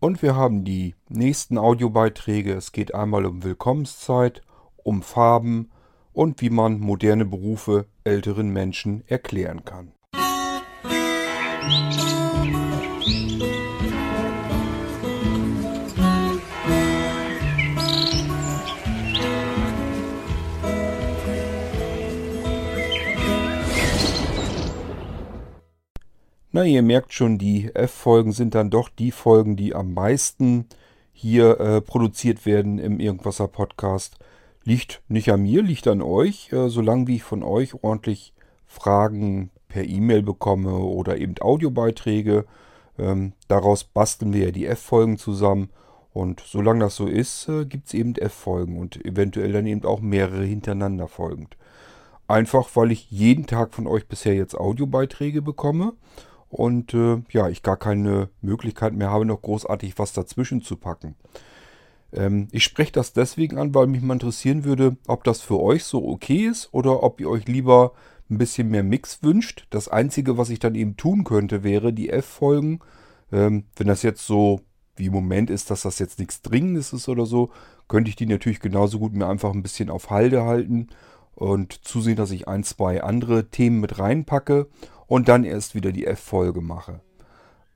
Und wir haben die nächsten Audiobeiträge. Es geht einmal um Willkommenszeit, um Farben und wie man moderne Berufe älteren Menschen erklären kann. Na, ihr merkt schon, die F-Folgen sind dann doch die Folgen, die am meisten hier äh, produziert werden im Irgendwasser Podcast. Liegt nicht an mir, liegt an euch. Äh, solange wie ich von euch ordentlich Fragen per E-Mail bekomme oder eben Audiobeiträge, ähm, daraus basteln wir ja die F-Folgen zusammen. Und solange das so ist, äh, gibt es eben F-Folgen und eventuell dann eben auch mehrere hintereinander folgend. Einfach weil ich jeden Tag von euch bisher jetzt Audiobeiträge bekomme und äh, ja, ich gar keine Möglichkeit mehr habe, noch großartig was dazwischen zu packen. Ähm, ich spreche das deswegen an, weil mich mal interessieren würde, ob das für euch so okay ist oder ob ihr euch lieber ein bisschen mehr Mix wünscht. Das Einzige, was ich dann eben tun könnte, wäre die F-Folgen. Ähm, wenn das jetzt so wie im Moment ist, dass das jetzt nichts Dringendes ist oder so, könnte ich die natürlich genauso gut mir einfach ein bisschen auf Halde halten und zusehen, dass ich ein, zwei andere Themen mit reinpacke und dann erst wieder die F-Folge mache.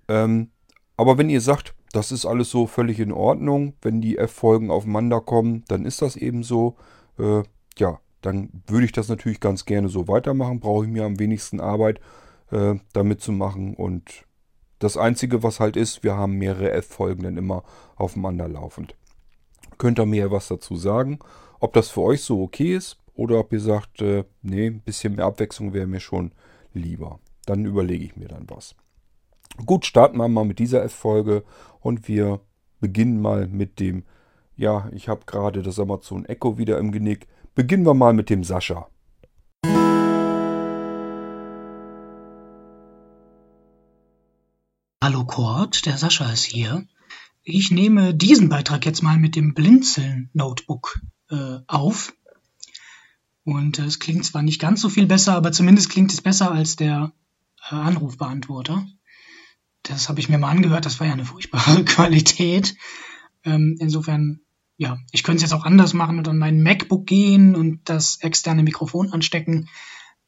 Ähm, aber wenn ihr sagt, das ist alles so völlig in Ordnung, wenn die F-Folgen aufeinander kommen, dann ist das eben so. Äh, ja, dann würde ich das natürlich ganz gerne so weitermachen. Brauche ich mir am wenigsten Arbeit äh, damit zu machen. Und das Einzige, was halt ist, wir haben mehrere F-Folgen dann immer aufeinander laufend. Könnt ihr mir was dazu sagen, ob das für euch so okay ist oder ob ihr sagt, äh, nee, ein bisschen mehr Abwechslung wäre mir schon lieber. Dann überlege ich mir dann was. Gut, starten wir mal mit dieser F-Folge und wir beginnen mal mit dem, ja, ich habe gerade das Amazon Echo wieder im Genick. Beginnen wir mal mit dem Sascha. Hallo Kurt, der Sascha ist hier. Ich nehme diesen Beitrag jetzt mal mit dem Blinzeln-Notebook äh, auf. Und äh, es klingt zwar nicht ganz so viel besser, aber zumindest klingt es besser als der Anrufbeantworter. Das habe ich mir mal angehört, das war ja eine furchtbare Qualität. Ähm, insofern, ja, ich könnte es jetzt auch anders machen und an mein MacBook gehen und das externe Mikrofon anstecken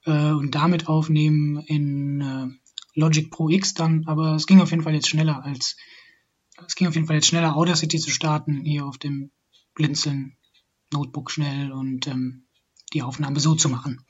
äh, und damit aufnehmen in äh, Logic Pro X dann, aber es ging auf jeden Fall jetzt schneller als es ging auf jeden Fall jetzt schneller, Audacity zu starten, hier auf dem Blinzeln Notebook schnell und ähm, die Aufnahme so zu machen.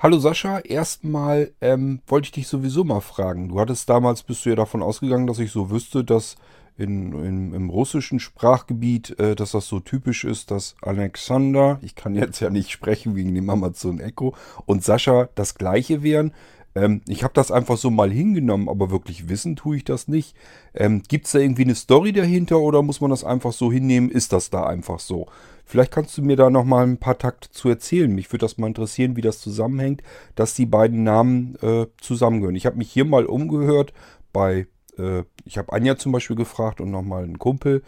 Hallo Sascha, erstmal ähm, wollte ich dich sowieso mal fragen. Du hattest damals, bist du ja davon ausgegangen, dass ich so wüsste, dass in, in, im russischen Sprachgebiet, äh, dass das so typisch ist, dass Alexander, ich kann jetzt ja nicht sprechen wegen dem Amazon Echo, und Sascha das gleiche wären. Ähm, ich habe das einfach so mal hingenommen, aber wirklich wissen tue ich das nicht. Ähm, Gibt es da irgendwie eine Story dahinter oder muss man das einfach so hinnehmen? Ist das da einfach so? Vielleicht kannst du mir da nochmal ein paar Takte zu erzählen. Mich würde das mal interessieren, wie das zusammenhängt, dass die beiden Namen äh, zusammengehören. Ich habe mich hier mal umgehört bei, äh, ich habe Anja zum Beispiel gefragt und nochmal einen Kumpel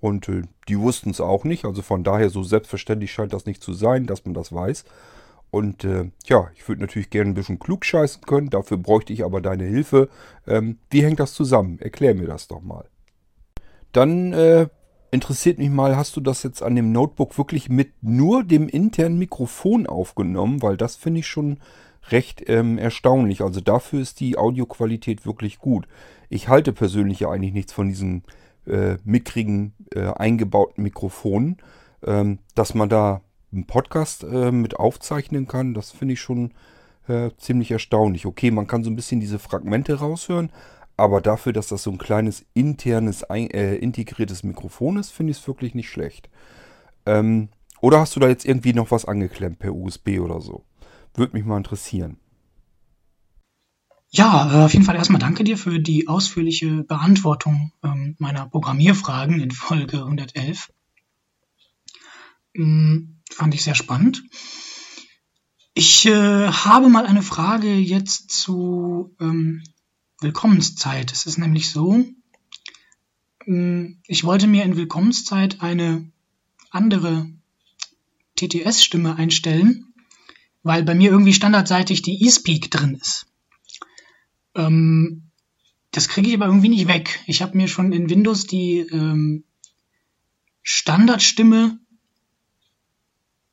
und äh, die wussten es auch nicht. Also von daher so selbstverständlich scheint das nicht zu sein, dass man das weiß. Und äh, ja, ich würde natürlich gerne ein bisschen klug scheißen können, dafür bräuchte ich aber deine Hilfe. Ähm, wie hängt das zusammen? Erklär mir das doch mal. Dann äh, interessiert mich mal, hast du das jetzt an dem Notebook wirklich mit nur dem internen Mikrofon aufgenommen? Weil das finde ich schon recht ähm, erstaunlich. Also dafür ist die Audioqualität wirklich gut. Ich halte persönlich ja eigentlich nichts von diesen äh, mickrigen äh, eingebauten Mikrofonen. Ähm, dass man da einen Podcast äh, mit aufzeichnen kann, das finde ich schon äh, ziemlich erstaunlich. Okay, man kann so ein bisschen diese Fragmente raushören, aber dafür, dass das so ein kleines internes, äh, integriertes Mikrofon ist, finde ich es wirklich nicht schlecht. Ähm, oder hast du da jetzt irgendwie noch was angeklemmt per USB oder so? Würde mich mal interessieren. Ja, äh, auf jeden Fall erstmal danke dir für die ausführliche Beantwortung ähm, meiner Programmierfragen in Folge 111. Ähm, fand ich sehr spannend. Ich äh, habe mal eine Frage jetzt zu ähm, Willkommenszeit. Es ist nämlich so, hm, ich wollte mir in Willkommenszeit eine andere TTS-Stimme einstellen, weil bei mir irgendwie standardseitig die eSpeak drin ist. Ähm, das kriege ich aber irgendwie nicht weg. Ich habe mir schon in Windows die ähm, Standardstimme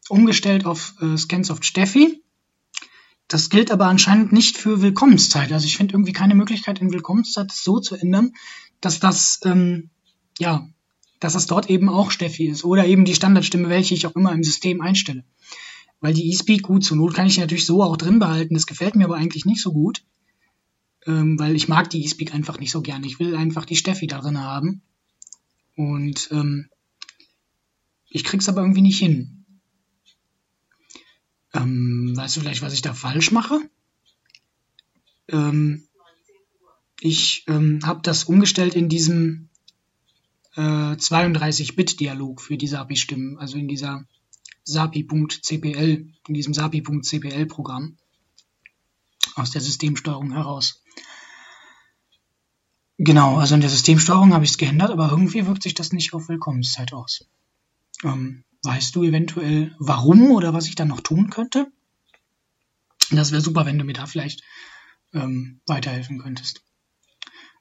umgestellt auf äh, Scansoft Steffi. Das gilt aber anscheinend nicht für Willkommenszeit. Also ich finde irgendwie keine Möglichkeit in Willkommenszeit so zu ändern, dass das ähm, ja, dass das dort eben auch Steffi ist oder eben die Standardstimme, welche ich auch immer im System einstelle. Weil die eSpeak gut zur Not kann ich natürlich so auch drin behalten. Das gefällt mir aber eigentlich nicht so gut, ähm, weil ich mag die eSpeak einfach nicht so gern. Ich will einfach die Steffi da drin haben und ähm, ich krieg's aber irgendwie nicht hin. Ähm, weißt du vielleicht, was ich da falsch mache? Ähm, ich ähm, habe das umgestellt in diesem äh, 32-Bit-Dialog für die SAPI-Stimmen, also in dieser SAPI.cpl, in diesem SAPI.cpl-Programm aus der Systemsteuerung heraus. Genau, also in der Systemsteuerung habe ich es geändert, aber irgendwie wirkt sich das nicht auf Willkommenszeit aus. Ähm, weißt du eventuell, warum oder was ich dann noch tun könnte? Das wäre super, wenn du mir da vielleicht ähm, weiterhelfen könntest.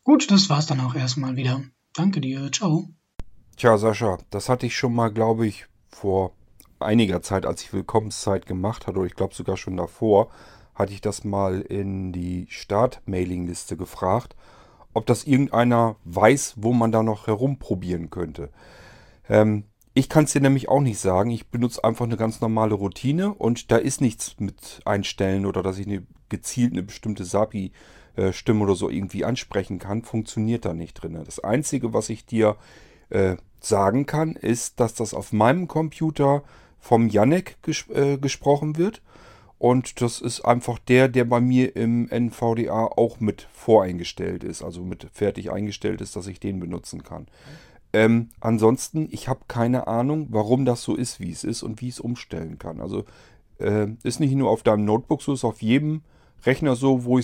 Gut, das war's dann auch erstmal wieder. Danke dir, ciao. Tja, Sascha, das hatte ich schon mal, glaube ich, vor einiger Zeit, als ich Willkommenszeit gemacht hatte, oder ich glaube sogar schon davor, hatte ich das mal in die Start-Mailing-Liste gefragt, ob das irgendeiner weiß, wo man da noch herumprobieren könnte. Ähm, ich kann es dir nämlich auch nicht sagen. Ich benutze einfach eine ganz normale Routine und da ist nichts mit einstellen oder dass ich eine gezielt eine bestimmte SAPI-Stimme oder so irgendwie ansprechen kann. Funktioniert da nicht drin. Das Einzige, was ich dir äh, sagen kann, ist, dass das auf meinem Computer vom Janek ges äh, gesprochen wird. Und das ist einfach der, der bei mir im NVDA auch mit voreingestellt ist, also mit fertig eingestellt ist, dass ich den benutzen kann. Ähm, ansonsten, ich habe keine Ahnung, warum das so ist, wie es ist und wie es umstellen kann. Also äh, ist nicht nur auf deinem Notebook so, ist auf jedem Rechner so, wo,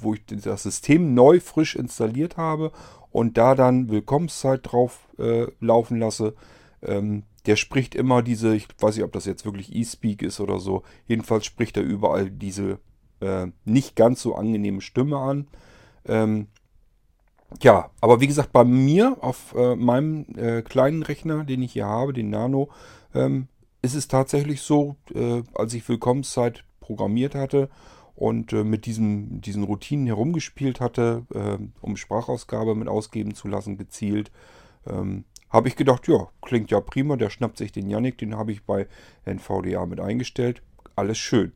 wo ich das System neu frisch installiert habe und da dann Willkommenszeit drauf äh, laufen lasse. Ähm, der spricht immer diese, ich weiß nicht, ob das jetzt wirklich eSpeak ist oder so. Jedenfalls spricht er überall diese äh, nicht ganz so angenehme Stimme an. Ähm, ja, aber wie gesagt, bei mir auf äh, meinem äh, kleinen Rechner, den ich hier habe, den Nano, ähm, ist es tatsächlich so, äh, als ich Willkommenszeit programmiert hatte und äh, mit diesem, diesen Routinen herumgespielt hatte, äh, um Sprachausgabe mit ausgeben zu lassen, gezielt, ähm, habe ich gedacht, ja, klingt ja prima, der schnappt sich den Yannick, den habe ich bei NVDA mit eingestellt, alles schön.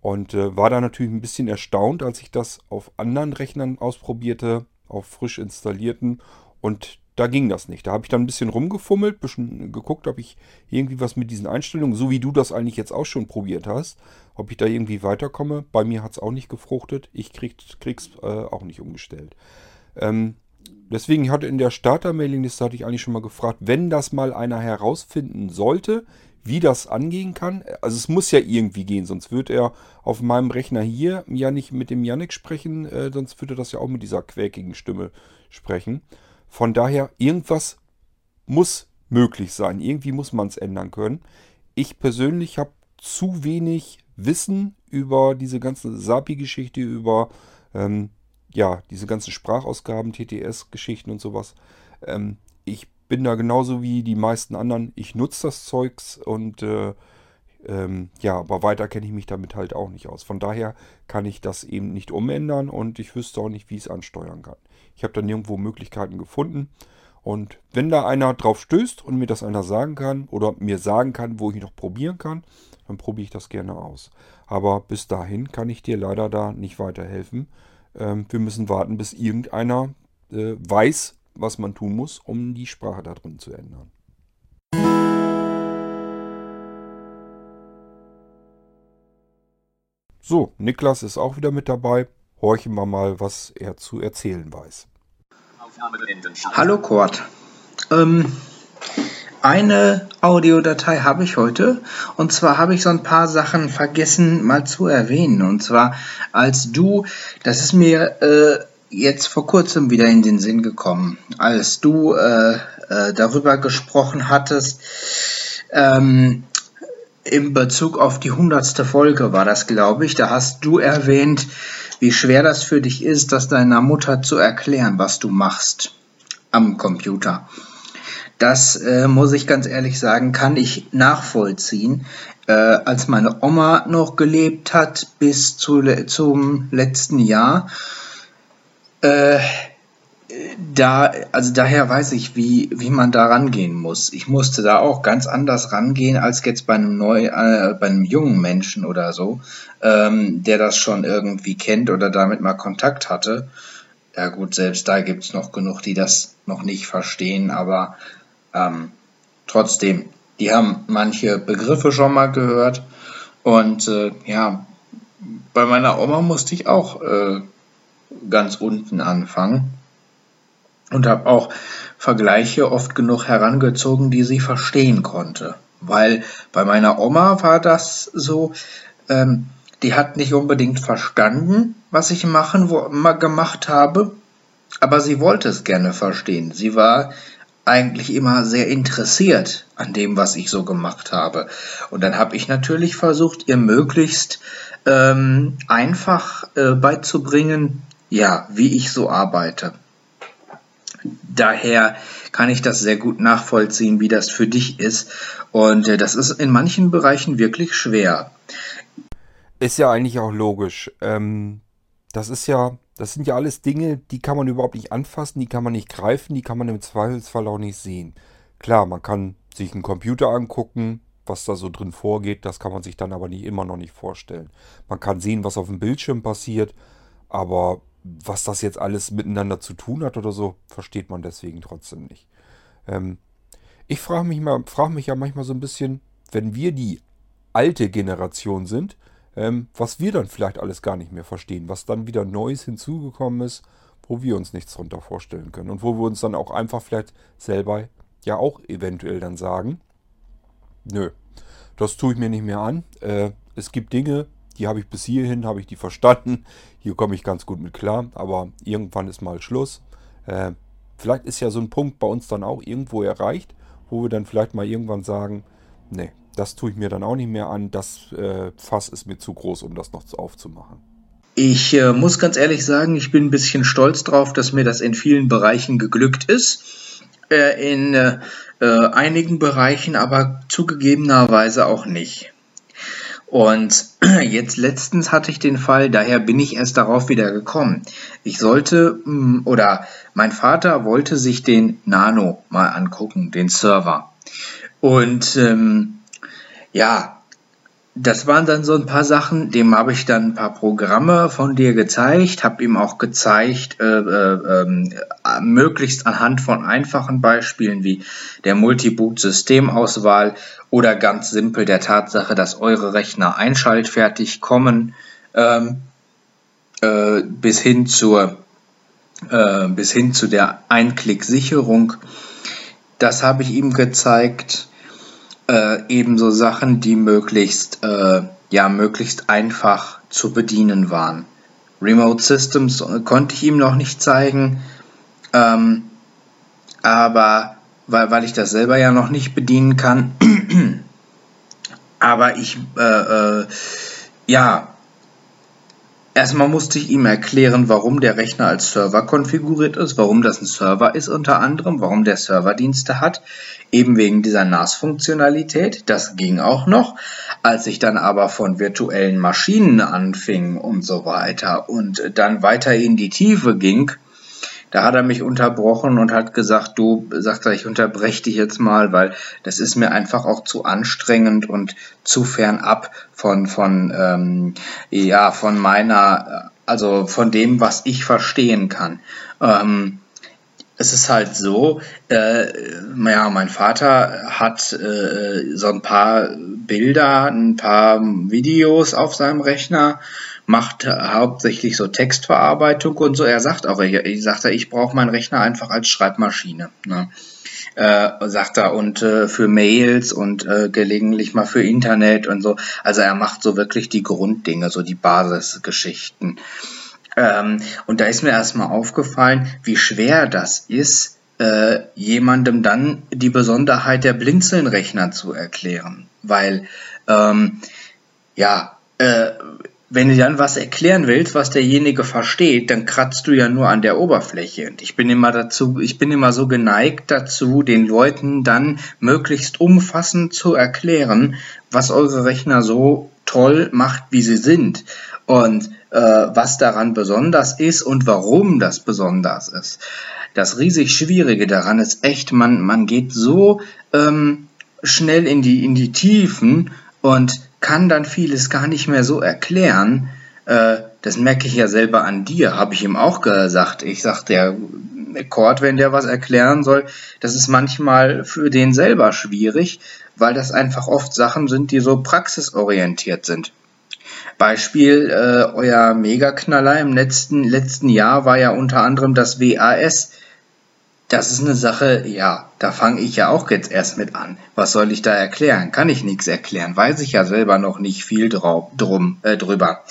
Und äh, war da natürlich ein bisschen erstaunt, als ich das auf anderen Rechnern ausprobierte, auf frisch installierten und da ging das nicht. Da habe ich dann ein bisschen rumgefummelt, ein bisschen geguckt, ob ich irgendwie was mit diesen Einstellungen, so wie du das eigentlich jetzt auch schon probiert hast, ob ich da irgendwie weiterkomme. Bei mir hat es auch nicht gefruchtet. Ich krieg, krieg's äh, auch nicht umgestellt. Ähm, deswegen hatte in der Starter-Mailing-Liste hatte ich eigentlich schon mal gefragt, wenn das mal einer herausfinden sollte, wie das angehen kann. Also es muss ja irgendwie gehen, sonst würde er auf meinem Rechner hier ja nicht mit dem Yannick sprechen, äh, sonst würde das ja auch mit dieser quäkigen Stimme sprechen. Von daher, irgendwas muss möglich sein. Irgendwie muss man es ändern können. Ich persönlich habe zu wenig Wissen über diese ganze SAPI-Geschichte, über ähm, ja, diese ganzen Sprachausgaben, TTS-Geschichten und sowas. Ähm, ich bin da genauso wie die meisten anderen. Ich nutze das Zeugs und äh, ähm, ja, aber weiter kenne ich mich damit halt auch nicht aus. Von daher kann ich das eben nicht umändern und ich wüsste auch nicht, wie ich es ansteuern kann. Ich habe da nirgendwo Möglichkeiten gefunden. Und wenn da einer drauf stößt und mir das einer sagen kann oder mir sagen kann, wo ich noch probieren kann, dann probiere ich das gerne aus. Aber bis dahin kann ich dir leider da nicht weiterhelfen. Ähm, wir müssen warten, bis irgendeiner äh, weiß, was man tun muss, um die Sprache da drin zu ändern. So, Niklas ist auch wieder mit dabei. Horchen wir mal, was er zu erzählen weiß. Hallo Kurt. Ähm, eine Audiodatei habe ich heute und zwar habe ich so ein paar Sachen vergessen mal zu erwähnen und zwar als du, das ist mir äh, jetzt vor kurzem wieder in den Sinn gekommen, als du äh, äh, darüber gesprochen hattest, ähm, in Bezug auf die hundertste Folge war das, glaube ich. Da hast du erwähnt, wie schwer das für dich ist, das deiner Mutter zu erklären, was du machst am Computer. Das äh, muss ich ganz ehrlich sagen, kann ich nachvollziehen. Äh, als meine Oma noch gelebt hat bis zu, zum letzten Jahr, äh, da, also daher weiß ich, wie, wie man da rangehen muss. Ich musste da auch ganz anders rangehen als jetzt bei einem neu, äh, bei einem jungen Menschen oder so, ähm, der das schon irgendwie kennt oder damit mal Kontakt hatte. Ja gut, selbst da gibt es noch genug, die das noch nicht verstehen, aber ähm, trotzdem, die haben manche Begriffe schon mal gehört. Und äh, ja, bei meiner Oma musste ich auch äh, ganz unten anfangen und habe auch Vergleiche oft genug herangezogen, die sie verstehen konnte. Weil bei meiner Oma war das so, ähm, die hat nicht unbedingt verstanden, was ich machen, wo, gemacht habe, aber sie wollte es gerne verstehen. Sie war eigentlich immer sehr interessiert an dem, was ich so gemacht habe. Und dann habe ich natürlich versucht, ihr möglichst ähm, einfach äh, beizubringen, ja, wie ich so arbeite. Daher kann ich das sehr gut nachvollziehen, wie das für dich ist. Und äh, das ist in manchen Bereichen wirklich schwer. Ist ja eigentlich auch logisch. Ähm, das ist ja, das sind ja alles Dinge, die kann man überhaupt nicht anfassen, die kann man nicht greifen, die kann man im Zweifelsfall auch nicht sehen. Klar, man kann sich einen Computer angucken, was da so drin vorgeht, das kann man sich dann aber nicht immer noch nicht vorstellen. Man kann sehen, was auf dem Bildschirm passiert, aber was das jetzt alles miteinander zu tun hat oder so, versteht man deswegen trotzdem nicht. Ähm, ich frage mich, frag mich ja manchmal so ein bisschen, wenn wir die alte Generation sind, ähm, was wir dann vielleicht alles gar nicht mehr verstehen, was dann wieder Neues hinzugekommen ist, wo wir uns nichts darunter vorstellen können und wo wir uns dann auch einfach vielleicht selber ja auch eventuell dann sagen, nö, das tue ich mir nicht mehr an. Äh, es gibt Dinge, die habe ich bis hierhin, habe ich die verstanden. Hier komme ich ganz gut mit klar, aber irgendwann ist mal Schluss. Äh, vielleicht ist ja so ein Punkt bei uns dann auch irgendwo erreicht, wo wir dann vielleicht mal irgendwann sagen, nee, das tue ich mir dann auch nicht mehr an. Das äh, Fass ist mir zu groß, um das noch aufzumachen. Ich äh, muss ganz ehrlich sagen, ich bin ein bisschen stolz drauf, dass mir das in vielen Bereichen geglückt ist. Äh, in äh, äh, einigen Bereichen aber zugegebenerweise auch nicht. Und jetzt letztens hatte ich den Fall, daher bin ich erst darauf wieder gekommen. Ich sollte, mm, oder mein Vater wollte sich den Nano mal angucken, den Server. Und ähm, ja, das waren dann so ein paar Sachen, dem habe ich dann ein paar Programme von dir gezeigt, habe ihm auch gezeigt, äh, äh, äh, möglichst anhand von einfachen Beispielen wie der Multiboot-Systemauswahl oder ganz simpel der Tatsache, dass eure Rechner einschaltfertig kommen, ähm, äh, bis hin zur äh, bis hin zu der Einklick-Sicherung. Das habe ich ihm gezeigt äh, ebenso Sachen, die möglichst, äh, ja, möglichst einfach zu bedienen waren. Remote Systems konnte ich ihm noch nicht zeigen, ähm, aber weil, weil ich das selber ja noch nicht bedienen kann. aber ich, äh, äh, ja, Erstmal musste ich ihm erklären, warum der Rechner als Server konfiguriert ist, warum das ein Server ist unter anderem, warum der Serverdienste hat, eben wegen dieser NAS-Funktionalität. Das ging auch noch. Als ich dann aber von virtuellen Maschinen anfing und so weiter und dann weiter in die Tiefe ging, da hat er mich unterbrochen und hat gesagt, du, sagt er, ich unterbreche dich jetzt mal, weil das ist mir einfach auch zu anstrengend und zu fernab von, von, ähm, ja, von meiner, also von dem, was ich verstehen kann. Ähm, es ist halt so, äh, ja, mein Vater hat äh, so ein paar Bilder, ein paar Videos auf seinem Rechner macht hauptsächlich so Textverarbeitung und so. Er sagt auch, ich, ich sagte, ich brauche meinen Rechner einfach als Schreibmaschine. Ne? Äh, sagt er, und äh, für Mails und äh, gelegentlich mal für Internet und so. Also er macht so wirklich die Grunddinge, so die Basisgeschichten. Ähm, und da ist mir erstmal aufgefallen, wie schwer das ist, äh, jemandem dann die Besonderheit der Blinzelnrechner zu erklären. Weil, ähm, ja, äh, wenn du dann was erklären willst, was derjenige versteht, dann kratzt du ja nur an der Oberfläche. Und ich bin immer dazu, ich bin immer so geneigt dazu, den Leuten dann möglichst umfassend zu erklären, was eure Rechner so toll macht, wie sie sind. Und äh, was daran besonders ist und warum das besonders ist. Das riesig Schwierige daran ist echt, man, man geht so ähm, schnell in die, in die Tiefen und kann dann vieles gar nicht mehr so erklären. Äh, das merke ich ja selber an dir, habe ich ihm auch gesagt. Ich sagte der Cord, wenn der was erklären soll, das ist manchmal für den selber schwierig, weil das einfach oft Sachen sind, die so praxisorientiert sind. Beispiel, äh, euer Megaknaller im letzten, letzten Jahr war ja unter anderem das WAS. Das ist eine Sache, ja, da fange ich ja auch jetzt erst mit an. Was soll ich da erklären? Kann ich nichts erklären, weiß ich ja selber noch nicht viel drauf, drum, äh, drüber.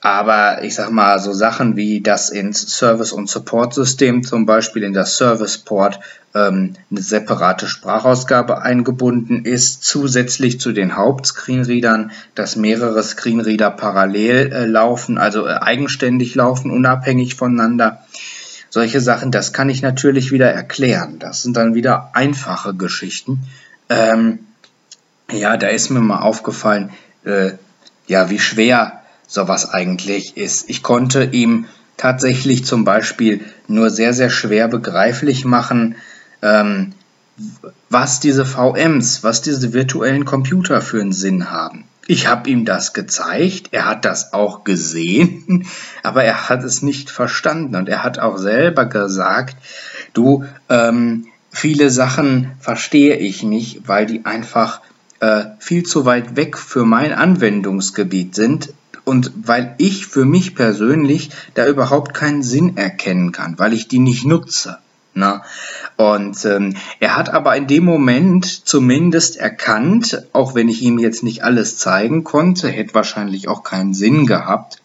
Aber ich sag mal, so Sachen wie das ins Service- und Support-System, zum Beispiel in das Service-Port, ähm, eine separate Sprachausgabe eingebunden ist, zusätzlich zu den Hauptscreenreadern, dass mehrere Screenreader parallel äh, laufen, also äh, eigenständig laufen, unabhängig voneinander. Solche Sachen, das kann ich natürlich wieder erklären. Das sind dann wieder einfache Geschichten. Ähm, ja, da ist mir mal aufgefallen, äh, ja, wie schwer sowas eigentlich ist. Ich konnte ihm tatsächlich zum Beispiel nur sehr, sehr schwer begreiflich machen, ähm, was diese VMs, was diese virtuellen Computer für einen Sinn haben. Ich habe ihm das gezeigt, er hat das auch gesehen, aber er hat es nicht verstanden und er hat auch selber gesagt, du, ähm, viele Sachen verstehe ich nicht, weil die einfach äh, viel zu weit weg für mein Anwendungsgebiet sind und weil ich für mich persönlich da überhaupt keinen Sinn erkennen kann, weil ich die nicht nutze. Na? Und ähm, er hat aber in dem Moment zumindest erkannt, auch wenn ich ihm jetzt nicht alles zeigen konnte, hätte wahrscheinlich auch keinen Sinn gehabt,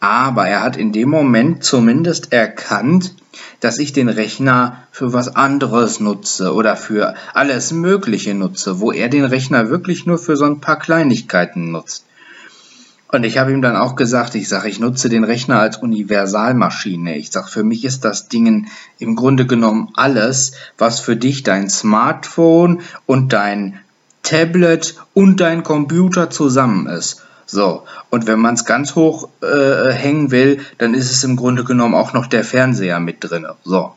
aber er hat in dem Moment zumindest erkannt, dass ich den Rechner für was anderes nutze oder für alles Mögliche nutze, wo er den Rechner wirklich nur für so ein paar Kleinigkeiten nutzt. Und ich habe ihm dann auch gesagt, ich sage, ich nutze den Rechner als Universalmaschine. Ich sage, für mich ist das Ding im Grunde genommen alles, was für dich dein Smartphone und dein Tablet und dein Computer zusammen ist. So, und wenn man es ganz hoch äh, hängen will, dann ist es im Grunde genommen auch noch der Fernseher mit drin. So,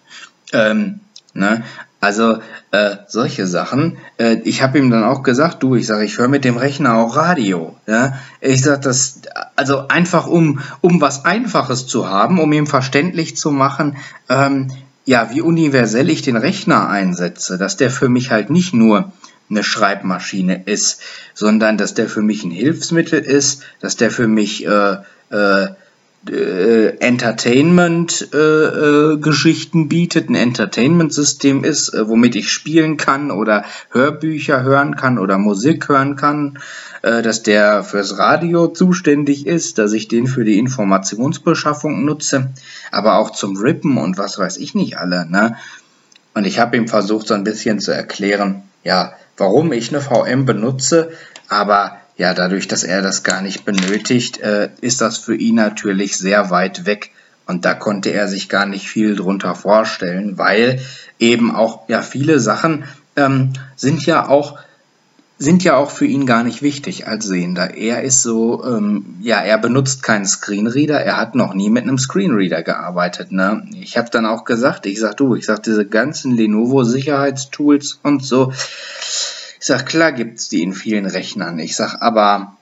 ähm, ne? Also äh, solche Sachen. Äh, ich habe ihm dann auch gesagt, du, ich sage, ich höre mit dem Rechner auch Radio. Ja? Ich sage das, also einfach um, um was Einfaches zu haben, um ihm verständlich zu machen, ähm, ja, wie universell ich den Rechner einsetze, dass der für mich halt nicht nur eine Schreibmaschine ist, sondern dass der für mich ein Hilfsmittel ist, dass der für mich äh, äh, äh, Entertainment-Geschichten äh, äh, bietet, ein Entertainment-System ist, äh, womit ich spielen kann oder Hörbücher hören kann oder Musik hören kann, äh, dass der fürs Radio zuständig ist, dass ich den für die Informationsbeschaffung nutze, aber auch zum Rippen und was weiß ich nicht alle. Ne? Und ich habe ihm versucht, so ein bisschen zu erklären, ja, warum ich eine VM benutze, aber ja, dadurch, dass er das gar nicht benötigt, äh, ist das für ihn natürlich sehr weit weg. Und da konnte er sich gar nicht viel drunter vorstellen, weil eben auch ja viele Sachen ähm, sind ja auch sind ja auch für ihn gar nicht wichtig als Sehender. Er ist so, ähm, ja, er benutzt keinen Screenreader, er hat noch nie mit einem Screenreader gearbeitet. Ne? Ich habe dann auch gesagt, ich sag du, ich sag diese ganzen Lenovo Sicherheitstools und so, ich sag, klar gibt's die in vielen Rechnern. Ich sag, aber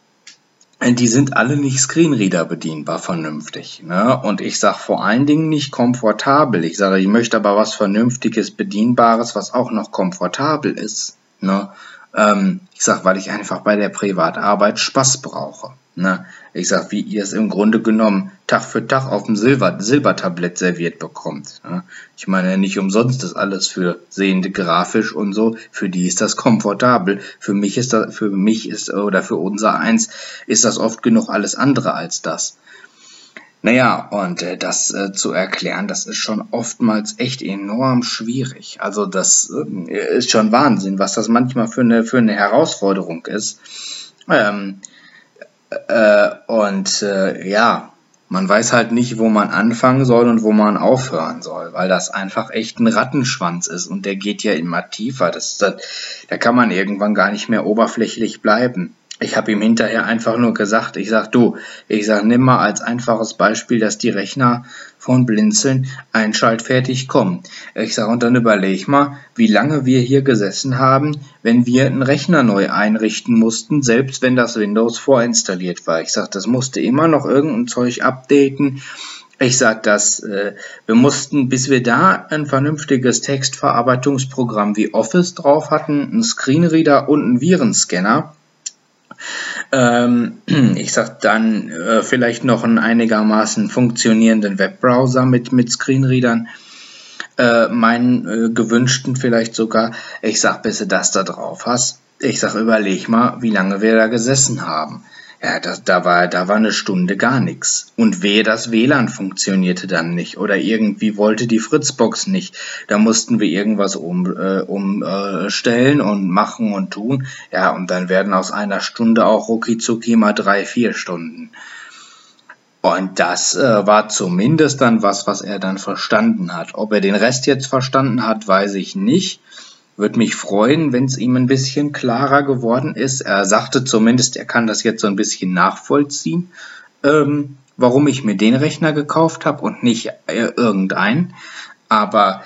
äh, die sind alle nicht Screenreader bedienbar vernünftig. Ne? Und ich sag vor allen Dingen nicht komfortabel. Ich sage, ich möchte aber was Vernünftiges, Bedienbares, was auch noch komfortabel ist. Ne? Ähm, ich sag, weil ich einfach bei der Privatarbeit Spaß brauche. Ne? Ich sag, wie ihr es im Grunde genommen Tag für Tag auf dem Silber, Silbertablett serviert bekommt. Ne? Ich meine, nicht umsonst ist alles für Sehende grafisch und so. Für die ist das komfortabel. Für mich ist das, für mich ist, oder für unser eins ist das oft genug alles andere als das. Naja, und äh, das äh, zu erklären, das ist schon oftmals echt enorm schwierig. Also das äh, ist schon Wahnsinn, was das manchmal für eine, für eine Herausforderung ist. Ähm, Äh, und äh, ja, man weiß halt nicht, wo man anfangen soll und wo man aufhören soll, weil das einfach echt ein Rattenschwanz ist und der geht ja immer tiefer. Das, das, da kann man irgendwann gar nicht mehr oberflächlich bleiben. Ich habe ihm hinterher einfach nur gesagt, ich sag du, ich sag nimm mal als einfaches Beispiel, dass die Rechner von Blinzeln einschaltfertig kommen. Ich sag und dann überleg mal, wie lange wir hier gesessen haben, wenn wir einen Rechner neu einrichten mussten, selbst wenn das Windows vorinstalliert war. Ich sag, das musste immer noch irgendein Zeug updaten. Ich sag das, äh, wir mussten, bis wir da ein vernünftiges Textverarbeitungsprogramm wie Office drauf hatten, einen Screenreader und einen Virenscanner, ich sag dann äh, vielleicht noch einen einigermaßen funktionierenden Webbrowser mit, mit Screenreadern. Äh, meinen äh, gewünschten vielleicht sogar. Ich sag, bis du das da drauf hast. Ich sag, überleg mal, wie lange wir da gesessen haben. Ja, das, da, war, da war eine Stunde gar nichts. Und wehe, das WLAN funktionierte dann nicht. Oder irgendwie wollte die Fritzbox nicht. Da mussten wir irgendwas umstellen um, äh, und machen und tun. Ja, und dann werden aus einer Stunde auch rucki mal drei, vier Stunden. Und das äh, war zumindest dann was, was er dann verstanden hat. Ob er den Rest jetzt verstanden hat, weiß ich nicht. Würde mich freuen, wenn es ihm ein bisschen klarer geworden ist. Er sagte zumindest, er kann das jetzt so ein bisschen nachvollziehen, ähm, warum ich mir den Rechner gekauft habe und nicht äh, irgendeinen. Aber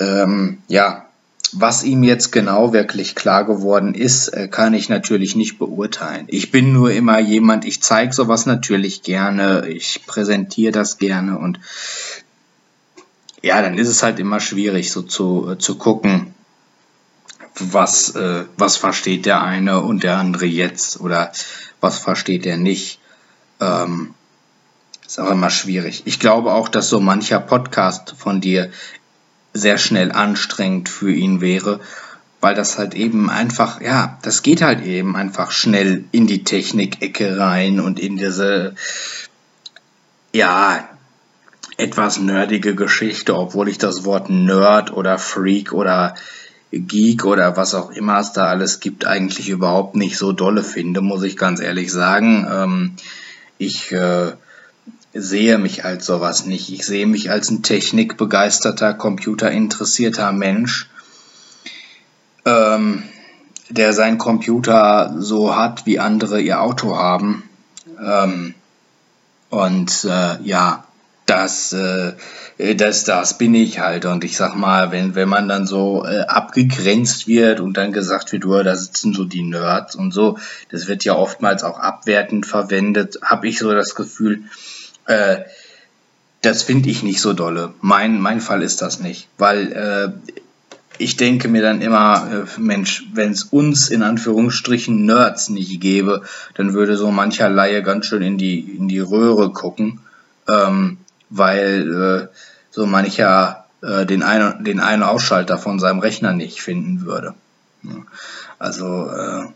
ähm, ja, was ihm jetzt genau wirklich klar geworden ist, äh, kann ich natürlich nicht beurteilen. Ich bin nur immer jemand, ich zeige sowas natürlich gerne, ich präsentiere das gerne und ja, dann ist es halt immer schwierig, so zu, äh, zu gucken, was, äh, was versteht der eine und der andere jetzt oder was versteht er nicht. Ähm, ist auch immer schwierig. Ich glaube auch, dass so mancher Podcast von dir sehr schnell anstrengend für ihn wäre, weil das halt eben einfach, ja, das geht halt eben einfach schnell in die Technik-Ecke rein und in diese, ja, etwas nerdige Geschichte, obwohl ich das Wort Nerd oder Freak oder Geek oder was auch immer es da alles gibt, eigentlich überhaupt nicht so dolle finde, muss ich ganz ehrlich sagen. Ähm, ich äh, sehe mich als sowas nicht. Ich sehe mich als ein technikbegeisterter, computerinteressierter Mensch, ähm, der sein Computer so hat, wie andere ihr Auto haben. Ähm, und äh, ja, das, äh, das, das bin ich halt. Und ich sag mal, wenn, wenn man dann so äh, abgegrenzt wird und dann gesagt wird, oh, da sitzen so die Nerds und so, das wird ja oftmals auch abwertend verwendet, habe ich so das Gefühl, äh, das finde ich nicht so dolle. Mein, mein Fall ist das nicht, weil äh, ich denke mir dann immer, äh, Mensch, wenn es uns in Anführungsstrichen Nerds nicht gäbe, dann würde so mancher Laie ganz schön in die, in die Röhre gucken. Ähm, weil äh, so mancher äh, den, ein, den einen Ausschalter von seinem Rechner nicht finden würde. Also äh,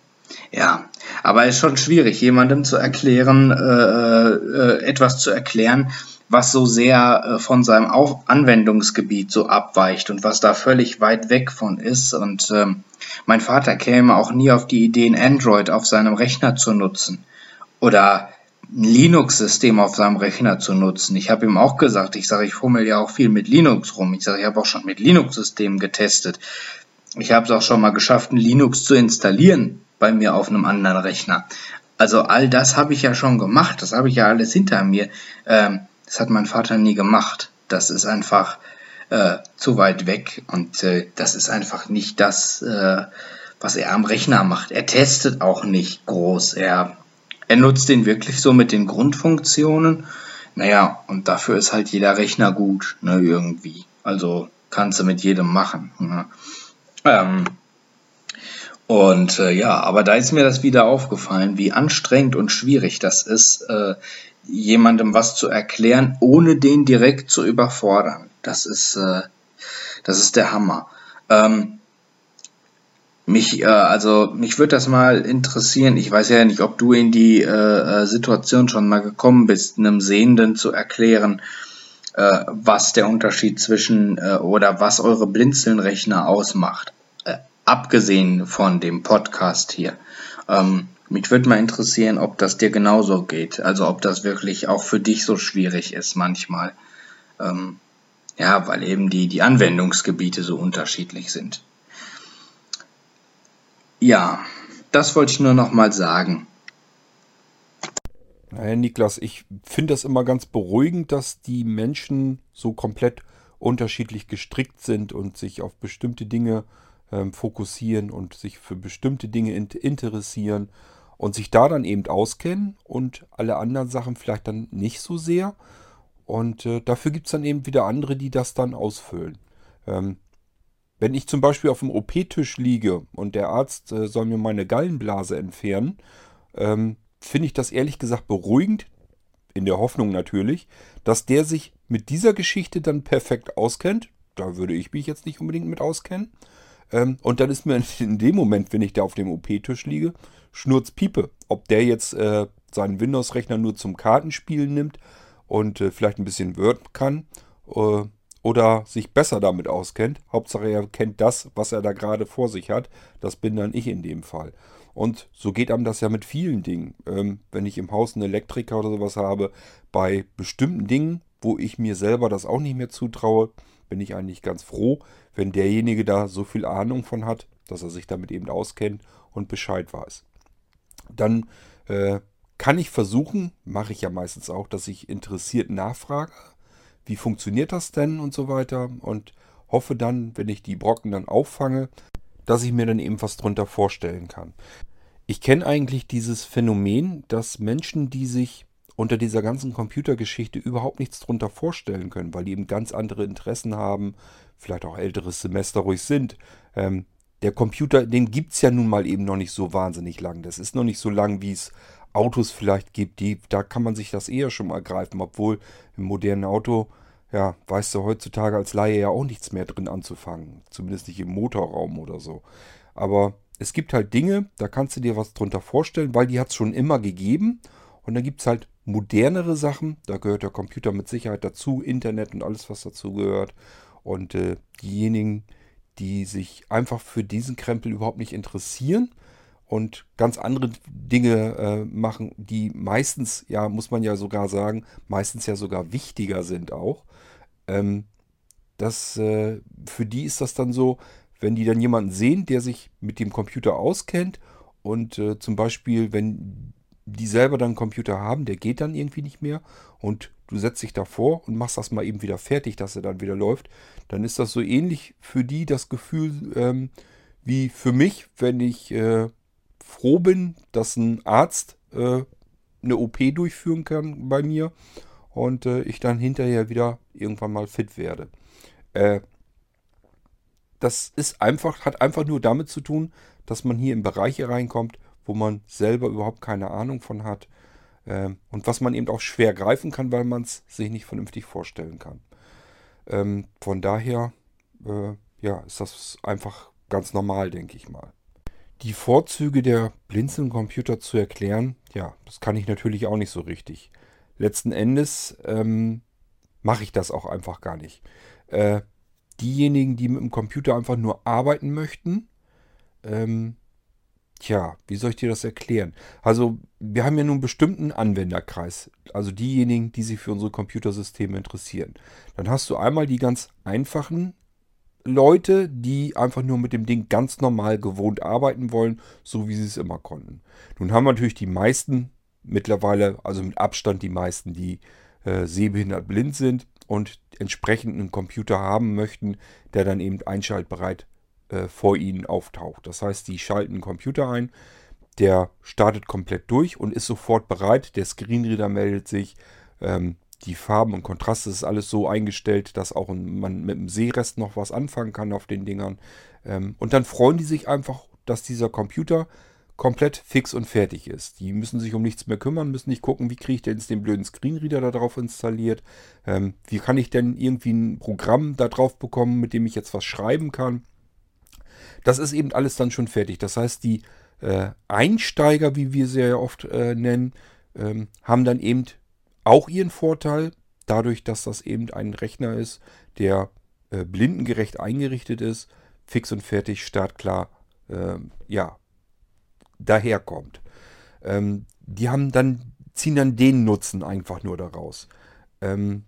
ja, aber es ist schon schwierig, jemandem zu erklären, äh, äh, etwas zu erklären, was so sehr äh, von seinem Auf Anwendungsgebiet so abweicht und was da völlig weit weg von ist. Und ähm, mein Vater käme auch nie auf die Idee, Android auf seinem Rechner zu nutzen. Oder ein Linux-System auf seinem Rechner zu nutzen. Ich habe ihm auch gesagt, ich sage, ich fummel ja auch viel mit Linux rum. Ich sage, ich habe auch schon mit Linux-Systemen getestet. Ich habe es auch schon mal geschafft, ein Linux zu installieren bei mir auf einem anderen Rechner. Also all das habe ich ja schon gemacht. Das habe ich ja alles hinter mir. Ähm, das hat mein Vater nie gemacht. Das ist einfach äh, zu weit weg und äh, das ist einfach nicht das, äh, was er am Rechner macht. Er testet auch nicht groß. Er er nutzt den wirklich so mit den Grundfunktionen. Naja, und dafür ist halt jeder Rechner gut, ne, irgendwie. Also kannst du mit jedem machen. Ne? Ähm, und äh, ja, aber da ist mir das wieder aufgefallen, wie anstrengend und schwierig das ist, äh, jemandem was zu erklären, ohne den direkt zu überfordern. Das ist, äh, das ist der Hammer. Ähm, mich, äh, also mich würde das mal interessieren. Ich weiß ja nicht, ob du in die äh, äh, Situation schon mal gekommen bist, einem Sehenden zu erklären, äh, was der Unterschied zwischen äh, oder was eure Blinzelnrechner ausmacht. Äh, abgesehen von dem Podcast hier. Ähm, Mich würde mal interessieren, ob das dir genauso geht. Also ob das wirklich auch für dich so schwierig ist manchmal. Ähm, ja, weil eben die, die Anwendungsgebiete so unterschiedlich sind. Ja, das wollte ich nur noch mal sagen. Naja, Niklas, ich finde das immer ganz beruhigend, dass die Menschen so komplett unterschiedlich gestrickt sind und sich auf bestimmte Dinge ähm, fokussieren und sich für bestimmte Dinge in interessieren und sich da dann eben auskennen und alle anderen Sachen vielleicht dann nicht so sehr. Und äh, dafür gibt es dann eben wieder andere, die das dann ausfüllen. Ähm, wenn ich zum Beispiel auf dem OP-Tisch liege und der Arzt äh, soll mir meine Gallenblase entfernen, ähm, finde ich das ehrlich gesagt beruhigend, in der Hoffnung natürlich, dass der sich mit dieser Geschichte dann perfekt auskennt. Da würde ich mich jetzt nicht unbedingt mit auskennen. Ähm, und dann ist mir in dem Moment, wenn ich da auf dem OP-Tisch liege, Schnurzpiepe. Ob der jetzt äh, seinen Windows-Rechner nur zum Kartenspielen nimmt und äh, vielleicht ein bisschen Word kann äh, oder sich besser damit auskennt. Hauptsache er kennt das, was er da gerade vor sich hat. Das bin dann ich in dem Fall. Und so geht einem das ja mit vielen Dingen. Ähm, wenn ich im Haus einen Elektriker oder sowas habe, bei bestimmten Dingen, wo ich mir selber das auch nicht mehr zutraue, bin ich eigentlich ganz froh, wenn derjenige da so viel Ahnung von hat, dass er sich damit eben auskennt und Bescheid weiß. Dann äh, kann ich versuchen, mache ich ja meistens auch, dass ich interessiert nachfrage, wie funktioniert das denn und so weiter und hoffe dann, wenn ich die Brocken dann auffange, dass ich mir dann eben was drunter vorstellen kann. Ich kenne eigentlich dieses Phänomen, dass Menschen, die sich unter dieser ganzen Computergeschichte überhaupt nichts drunter vorstellen können, weil die eben ganz andere Interessen haben, vielleicht auch älteres Semester ruhig sind. Ähm, der Computer, den gibt es ja nun mal eben noch nicht so wahnsinnig lang. Das ist noch nicht so lang, wie es Autos vielleicht gibt. Die, da kann man sich das eher schon mal greifen, obwohl im modernen Auto, ja, weißt du heutzutage als Laie ja auch nichts mehr drin anzufangen. Zumindest nicht im Motorraum oder so. Aber es gibt halt Dinge, da kannst du dir was drunter vorstellen, weil die hat es schon immer gegeben. Und dann gibt es halt modernere Sachen, da gehört der Computer mit Sicherheit dazu, Internet und alles, was dazu gehört. Und äh, diejenigen, die sich einfach für diesen Krempel überhaupt nicht interessieren und ganz andere Dinge äh, machen, die meistens, ja, muss man ja sogar sagen, meistens ja sogar wichtiger sind auch. Ähm, das, äh, für die ist das dann so, wenn die dann jemanden sehen, der sich mit dem Computer auskennt und äh, zum Beispiel, wenn die selber dann einen Computer haben, der geht dann irgendwie nicht mehr und du setzt dich davor und machst das mal eben wieder fertig, dass er dann wieder läuft, dann ist das so ähnlich für die das Gefühl ähm, wie für mich, wenn ich äh, froh bin, dass ein Arzt äh, eine OP durchführen kann bei mir und äh, ich dann hinterher wieder irgendwann mal fit werde. Äh, das ist einfach, hat einfach nur damit zu tun, dass man hier in Bereiche reinkommt, wo man selber überhaupt keine Ahnung von hat ähm, und was man eben auch schwer greifen kann, weil man es sich nicht vernünftig vorstellen kann. Ähm, von daher äh, ja, ist das einfach ganz normal, denke ich mal. Die Vorzüge der Blinzeln-Computer zu erklären, ja, das kann ich natürlich auch nicht so richtig. Letzten Endes ähm, mache ich das auch einfach gar nicht. Äh, diejenigen, die mit dem Computer einfach nur arbeiten möchten, ähm, Tja, wie soll ich dir das erklären? Also, wir haben ja nun einen bestimmten Anwenderkreis. Also diejenigen, die sich für unsere Computersysteme interessieren. Dann hast du einmal die ganz einfachen Leute, die einfach nur mit dem Ding ganz normal gewohnt arbeiten wollen, so wie sie es immer konnten. Nun haben natürlich die meisten mittlerweile, also mit Abstand die meisten, die äh, sehbehindert blind sind und entsprechend einen Computer haben möchten, der dann eben einschaltbereit äh, vor ihnen auftaucht. Das heißt, die schalten einen Computer ein, der startet komplett durch und ist sofort bereit. Der Screenreader meldet sich. Ähm, die Farben und Kontraste ist alles so eingestellt, dass auch man mit dem Sehrest noch was anfangen kann auf den Dingern. Ähm, und dann freuen die sich einfach, dass dieser Computer komplett fix und fertig ist. Die müssen sich um nichts mehr kümmern, müssen nicht gucken, wie kriege ich denn jetzt den blöden Screenreader da drauf installiert. Ähm, wie kann ich denn irgendwie ein Programm da drauf bekommen, mit dem ich jetzt was schreiben kann. Das ist eben alles dann schon fertig. Das heißt, die äh, Einsteiger, wie wir sie ja oft äh, nennen, ähm, haben dann eben auch ihren Vorteil, dadurch, dass das eben ein Rechner ist, der äh, blindengerecht eingerichtet ist, fix und fertig, startklar, äh, ja, daherkommt. Ähm, die haben dann, ziehen dann den Nutzen einfach nur daraus. Ähm,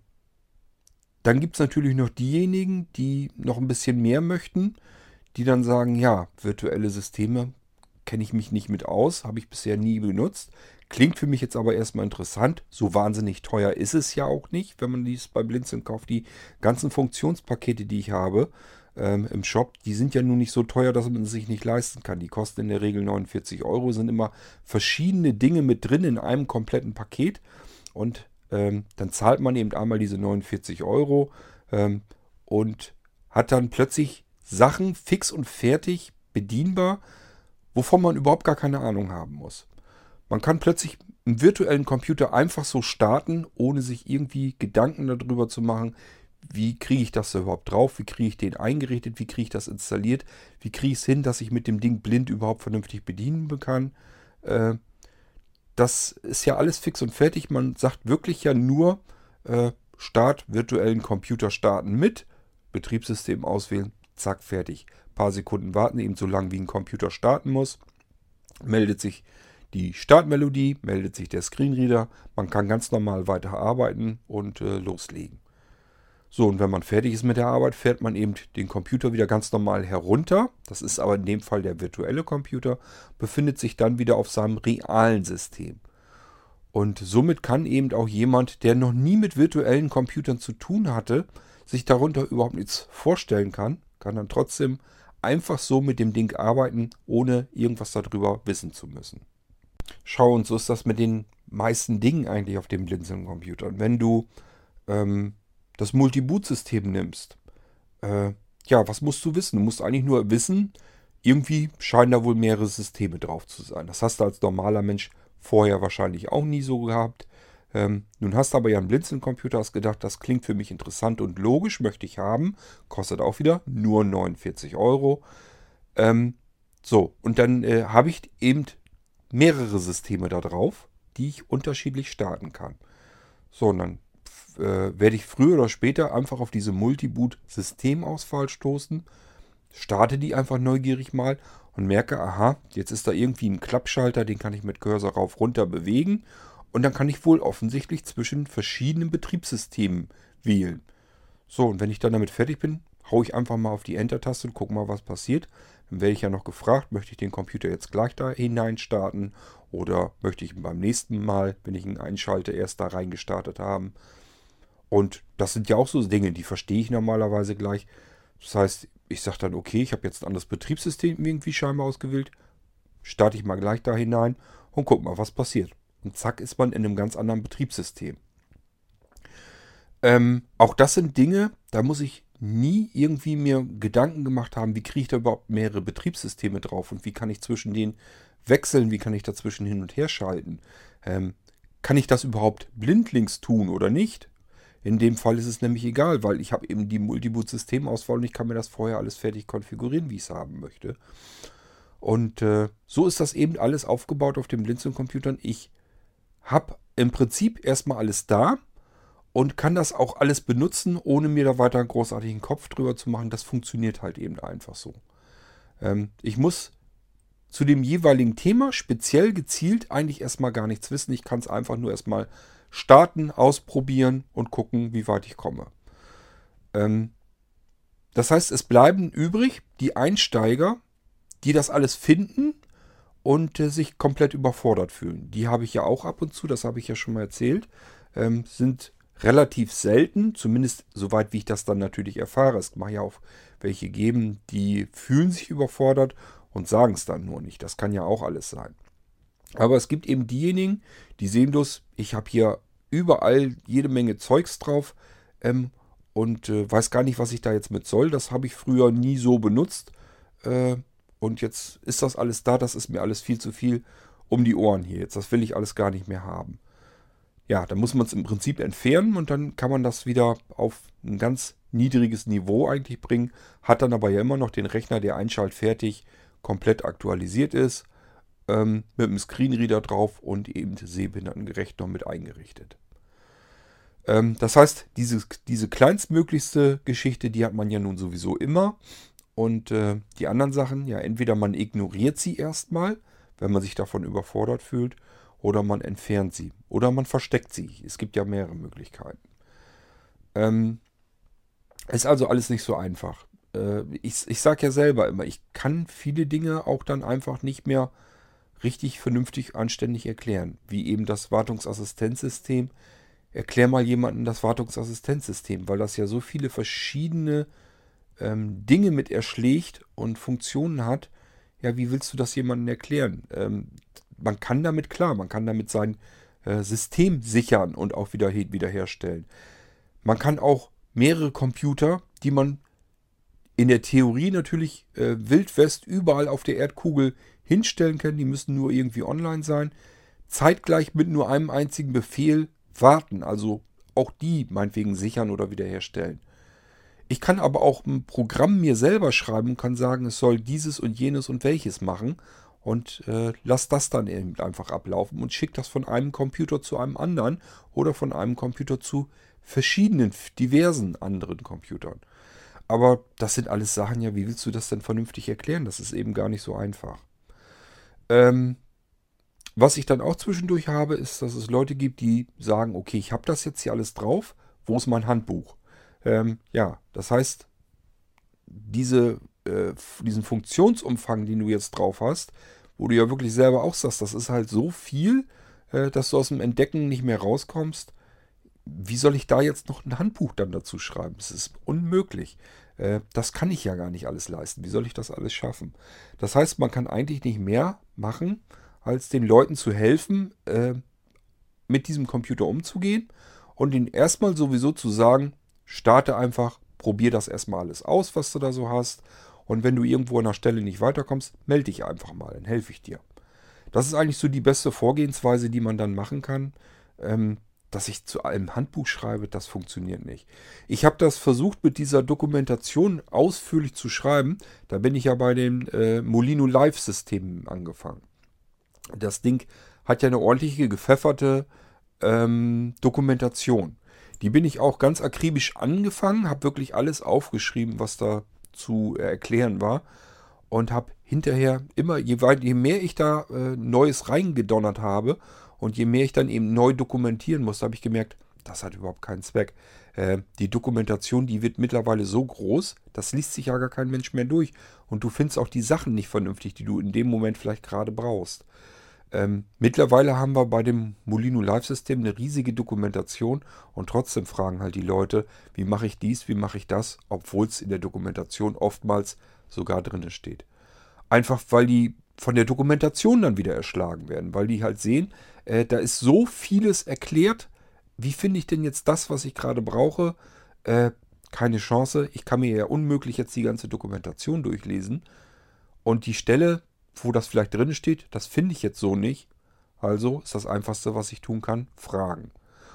dann gibt es natürlich noch diejenigen, die noch ein bisschen mehr möchten, die dann sagen, ja, virtuelle Systeme kenne ich mich nicht mit aus, habe ich bisher nie benutzt. Klingt für mich jetzt aber erstmal interessant. So wahnsinnig teuer ist es ja auch nicht, wenn man dies bei Blinzeln kauft. Die ganzen Funktionspakete, die ich habe ähm, im Shop, die sind ja nun nicht so teuer, dass man es sich nicht leisten kann. Die kosten in der Regel 49 Euro, sind immer verschiedene Dinge mit drin in einem kompletten Paket. Und ähm, dann zahlt man eben einmal diese 49 Euro ähm, und hat dann plötzlich Sachen fix und fertig bedienbar, wovon man überhaupt gar keine Ahnung haben muss. Man kann plötzlich einen virtuellen Computer einfach so starten, ohne sich irgendwie Gedanken darüber zu machen, wie kriege ich das überhaupt drauf, wie kriege ich den eingerichtet, wie kriege ich das installiert, wie kriege ich es hin, dass ich mit dem Ding blind überhaupt vernünftig bedienen kann. Äh, das ist ja alles fix und fertig. Man sagt wirklich ja nur äh, Start virtuellen Computer starten mit, Betriebssystem auswählen, zack, fertig. Ein paar Sekunden warten, eben so lange wie ein Computer starten muss. Meldet sich die Startmelodie, meldet sich der Screenreader. Man kann ganz normal weiterarbeiten und äh, loslegen. So, und wenn man fertig ist mit der Arbeit, fährt man eben den Computer wieder ganz normal herunter. Das ist aber in dem Fall der virtuelle Computer, befindet sich dann wieder auf seinem realen System. Und somit kann eben auch jemand, der noch nie mit virtuellen Computern zu tun hatte, sich darunter überhaupt nichts vorstellen kann, kann dann trotzdem einfach so mit dem Ding arbeiten, ohne irgendwas darüber wissen zu müssen. Schau, und so ist das mit den meisten Dingen eigentlich auf dem Blinzeln-Computer. Und wenn du ähm, das Multi-Boot-System nimmst, äh, ja, was musst du wissen? Du musst eigentlich nur wissen, irgendwie scheinen da wohl mehrere Systeme drauf zu sein. Das hast du als normaler Mensch vorher wahrscheinlich auch nie so gehabt. Ähm, nun hast du aber ja einen Blinzeln-Computer, hast gedacht, das klingt für mich interessant und logisch, möchte ich haben. Kostet auch wieder nur 49 Euro. Ähm, so, und dann äh, habe ich eben mehrere Systeme da drauf, die ich unterschiedlich starten kann. So, und dann äh, werde ich früher oder später einfach auf diese Multiboot-Systemauswahl stoßen, starte die einfach neugierig mal und merke, aha, jetzt ist da irgendwie ein Klappschalter, den kann ich mit Cursor rauf runter bewegen und dann kann ich wohl offensichtlich zwischen verschiedenen Betriebssystemen wählen. So, und wenn ich dann damit fertig bin, haue ich einfach mal auf die Enter-Taste und gucke mal, was passiert. Werde ich ja noch gefragt, möchte ich den Computer jetzt gleich da hinein starten oder möchte ich beim nächsten Mal, wenn ich ihn einschalte, erst da reingestartet haben. Und das sind ja auch so Dinge, die verstehe ich normalerweise gleich. Das heißt, ich sage dann, okay, ich habe jetzt ein anderes Betriebssystem irgendwie scheinbar ausgewählt. Starte ich mal gleich da hinein und guck mal, was passiert. Und zack ist man in einem ganz anderen Betriebssystem. Ähm, auch das sind Dinge, da muss ich nie irgendwie mir Gedanken gemacht haben, wie kriege ich da überhaupt mehrere Betriebssysteme drauf und wie kann ich zwischen denen wechseln, wie kann ich dazwischen hin und her schalten. Ähm, kann ich das überhaupt blindlings tun oder nicht? In dem Fall ist es nämlich egal, weil ich habe eben die Multiboot-Systemauswahl und ich kann mir das vorher alles fertig konfigurieren, wie ich es haben möchte. Und äh, so ist das eben alles aufgebaut auf den Blinzeln-Computern. Ich habe im Prinzip erstmal alles da und kann das auch alles benutzen, ohne mir da weiter einen großartigen Kopf drüber zu machen. Das funktioniert halt eben einfach so. Ähm, ich muss zu dem jeweiligen Thema speziell gezielt eigentlich erstmal gar nichts wissen. Ich kann es einfach nur erstmal starten, ausprobieren und gucken, wie weit ich komme. Ähm, das heißt, es bleiben übrig die Einsteiger, die das alles finden und äh, sich komplett überfordert fühlen. Die habe ich ja auch ab und zu, das habe ich ja schon mal erzählt, ähm, sind relativ selten, zumindest soweit wie ich das dann natürlich erfahre. Es mag ja auch welche geben, die fühlen sich überfordert und sagen es dann nur nicht. Das kann ja auch alles sein. Aber es gibt eben diejenigen, die sehen bloß, ich habe hier überall jede Menge Zeugs drauf ähm, und äh, weiß gar nicht, was ich da jetzt mit soll. Das habe ich früher nie so benutzt. Äh, und jetzt ist das alles da, das ist mir alles viel zu viel um die Ohren hier. Jetzt, das will ich alles gar nicht mehr haben. Ja, dann muss man es im Prinzip entfernen und dann kann man das wieder auf ein ganz niedriges Niveau eigentlich bringen. Hat dann aber ja immer noch den Rechner, der einschaltfertig komplett aktualisiert ist ähm, mit einem Screenreader drauf und eben sehbehindertengerecht noch mit eingerichtet. Ähm, das heißt, diese, diese kleinstmöglichste Geschichte, die hat man ja nun sowieso immer. Und äh, die anderen Sachen, ja, entweder man ignoriert sie erstmal, wenn man sich davon überfordert fühlt, oder man entfernt sie oder man versteckt sie. Es gibt ja mehrere Möglichkeiten. Ähm, ist also alles nicht so einfach. Äh, ich ich sage ja selber immer, ich kann viele Dinge auch dann einfach nicht mehr richtig vernünftig anständig erklären, wie eben das Wartungsassistenzsystem. Erklär mal jemandem das Wartungsassistenzsystem, weil das ja so viele verschiedene ähm, Dinge mit erschlägt und Funktionen hat. Ja, wie willst du das jemandem erklären? Ähm, man kann damit klar, man kann damit sein äh, System sichern und auch wieder wiederherstellen. Man kann auch mehrere Computer, die man in der Theorie natürlich äh, wildwest überall auf der Erdkugel hinstellen kann, die müssen nur irgendwie online sein, zeitgleich mit nur einem einzigen Befehl warten, also auch die meinetwegen sichern oder wiederherstellen. Ich kann aber auch ein Programm mir selber schreiben und kann sagen, es soll dieses und jenes und welches machen und äh, lass das dann eben einfach ablaufen und schick das von einem Computer zu einem anderen oder von einem Computer zu verschiedenen, diversen anderen Computern. Aber das sind alles Sachen, ja, wie willst du das denn vernünftig erklären? Das ist eben gar nicht so einfach. Ähm, was ich dann auch zwischendurch habe, ist, dass es Leute gibt, die sagen, okay, ich habe das jetzt hier alles drauf, wo ist mein Handbuch? Ähm, ja, das heißt, diese, äh, diesen Funktionsumfang, den du jetzt drauf hast, wo du ja wirklich selber auch sagst, das ist halt so viel, äh, dass du aus dem Entdecken nicht mehr rauskommst. Wie soll ich da jetzt noch ein Handbuch dann dazu schreiben? Das ist unmöglich. Äh, das kann ich ja gar nicht alles leisten. Wie soll ich das alles schaffen? Das heißt, man kann eigentlich nicht mehr machen, als den Leuten zu helfen, äh, mit diesem Computer umzugehen und ihnen erstmal sowieso zu sagen, starte einfach, probier das erstmal alles aus, was du da so hast und wenn du irgendwo an der Stelle nicht weiterkommst, melde dich einfach mal, dann helfe ich dir. Das ist eigentlich so die beste Vorgehensweise, die man dann machen kann. Ähm, dass ich zu einem Handbuch schreibe, das funktioniert nicht. Ich habe das versucht mit dieser Dokumentation ausführlich zu schreiben. Da bin ich ja bei dem äh, Molino Live System angefangen. Das Ding hat ja eine ordentliche gepfefferte ähm, Dokumentation. Die bin ich auch ganz akribisch angefangen, habe wirklich alles aufgeschrieben, was da zu erklären war und habe hinterher immer, je, weit, je mehr ich da äh, Neues reingedonnert habe und je mehr ich dann eben neu dokumentieren musste, habe ich gemerkt, das hat überhaupt keinen Zweck. Äh, die Dokumentation, die wird mittlerweile so groß, das liest sich ja gar kein Mensch mehr durch und du findest auch die Sachen nicht vernünftig, die du in dem Moment vielleicht gerade brauchst. Ähm, mittlerweile haben wir bei dem Molino Live-System eine riesige Dokumentation und trotzdem fragen halt die Leute, wie mache ich dies, wie mache ich das, obwohl es in der Dokumentation oftmals sogar drin steht. Einfach weil die von der Dokumentation dann wieder erschlagen werden, weil die halt sehen, äh, da ist so vieles erklärt, wie finde ich denn jetzt das, was ich gerade brauche? Äh, keine Chance, ich kann mir ja unmöglich jetzt die ganze Dokumentation durchlesen. Und die Stelle, wo das vielleicht drin steht, das finde ich jetzt so nicht. Also ist das Einfachste, was ich tun kann, fragen.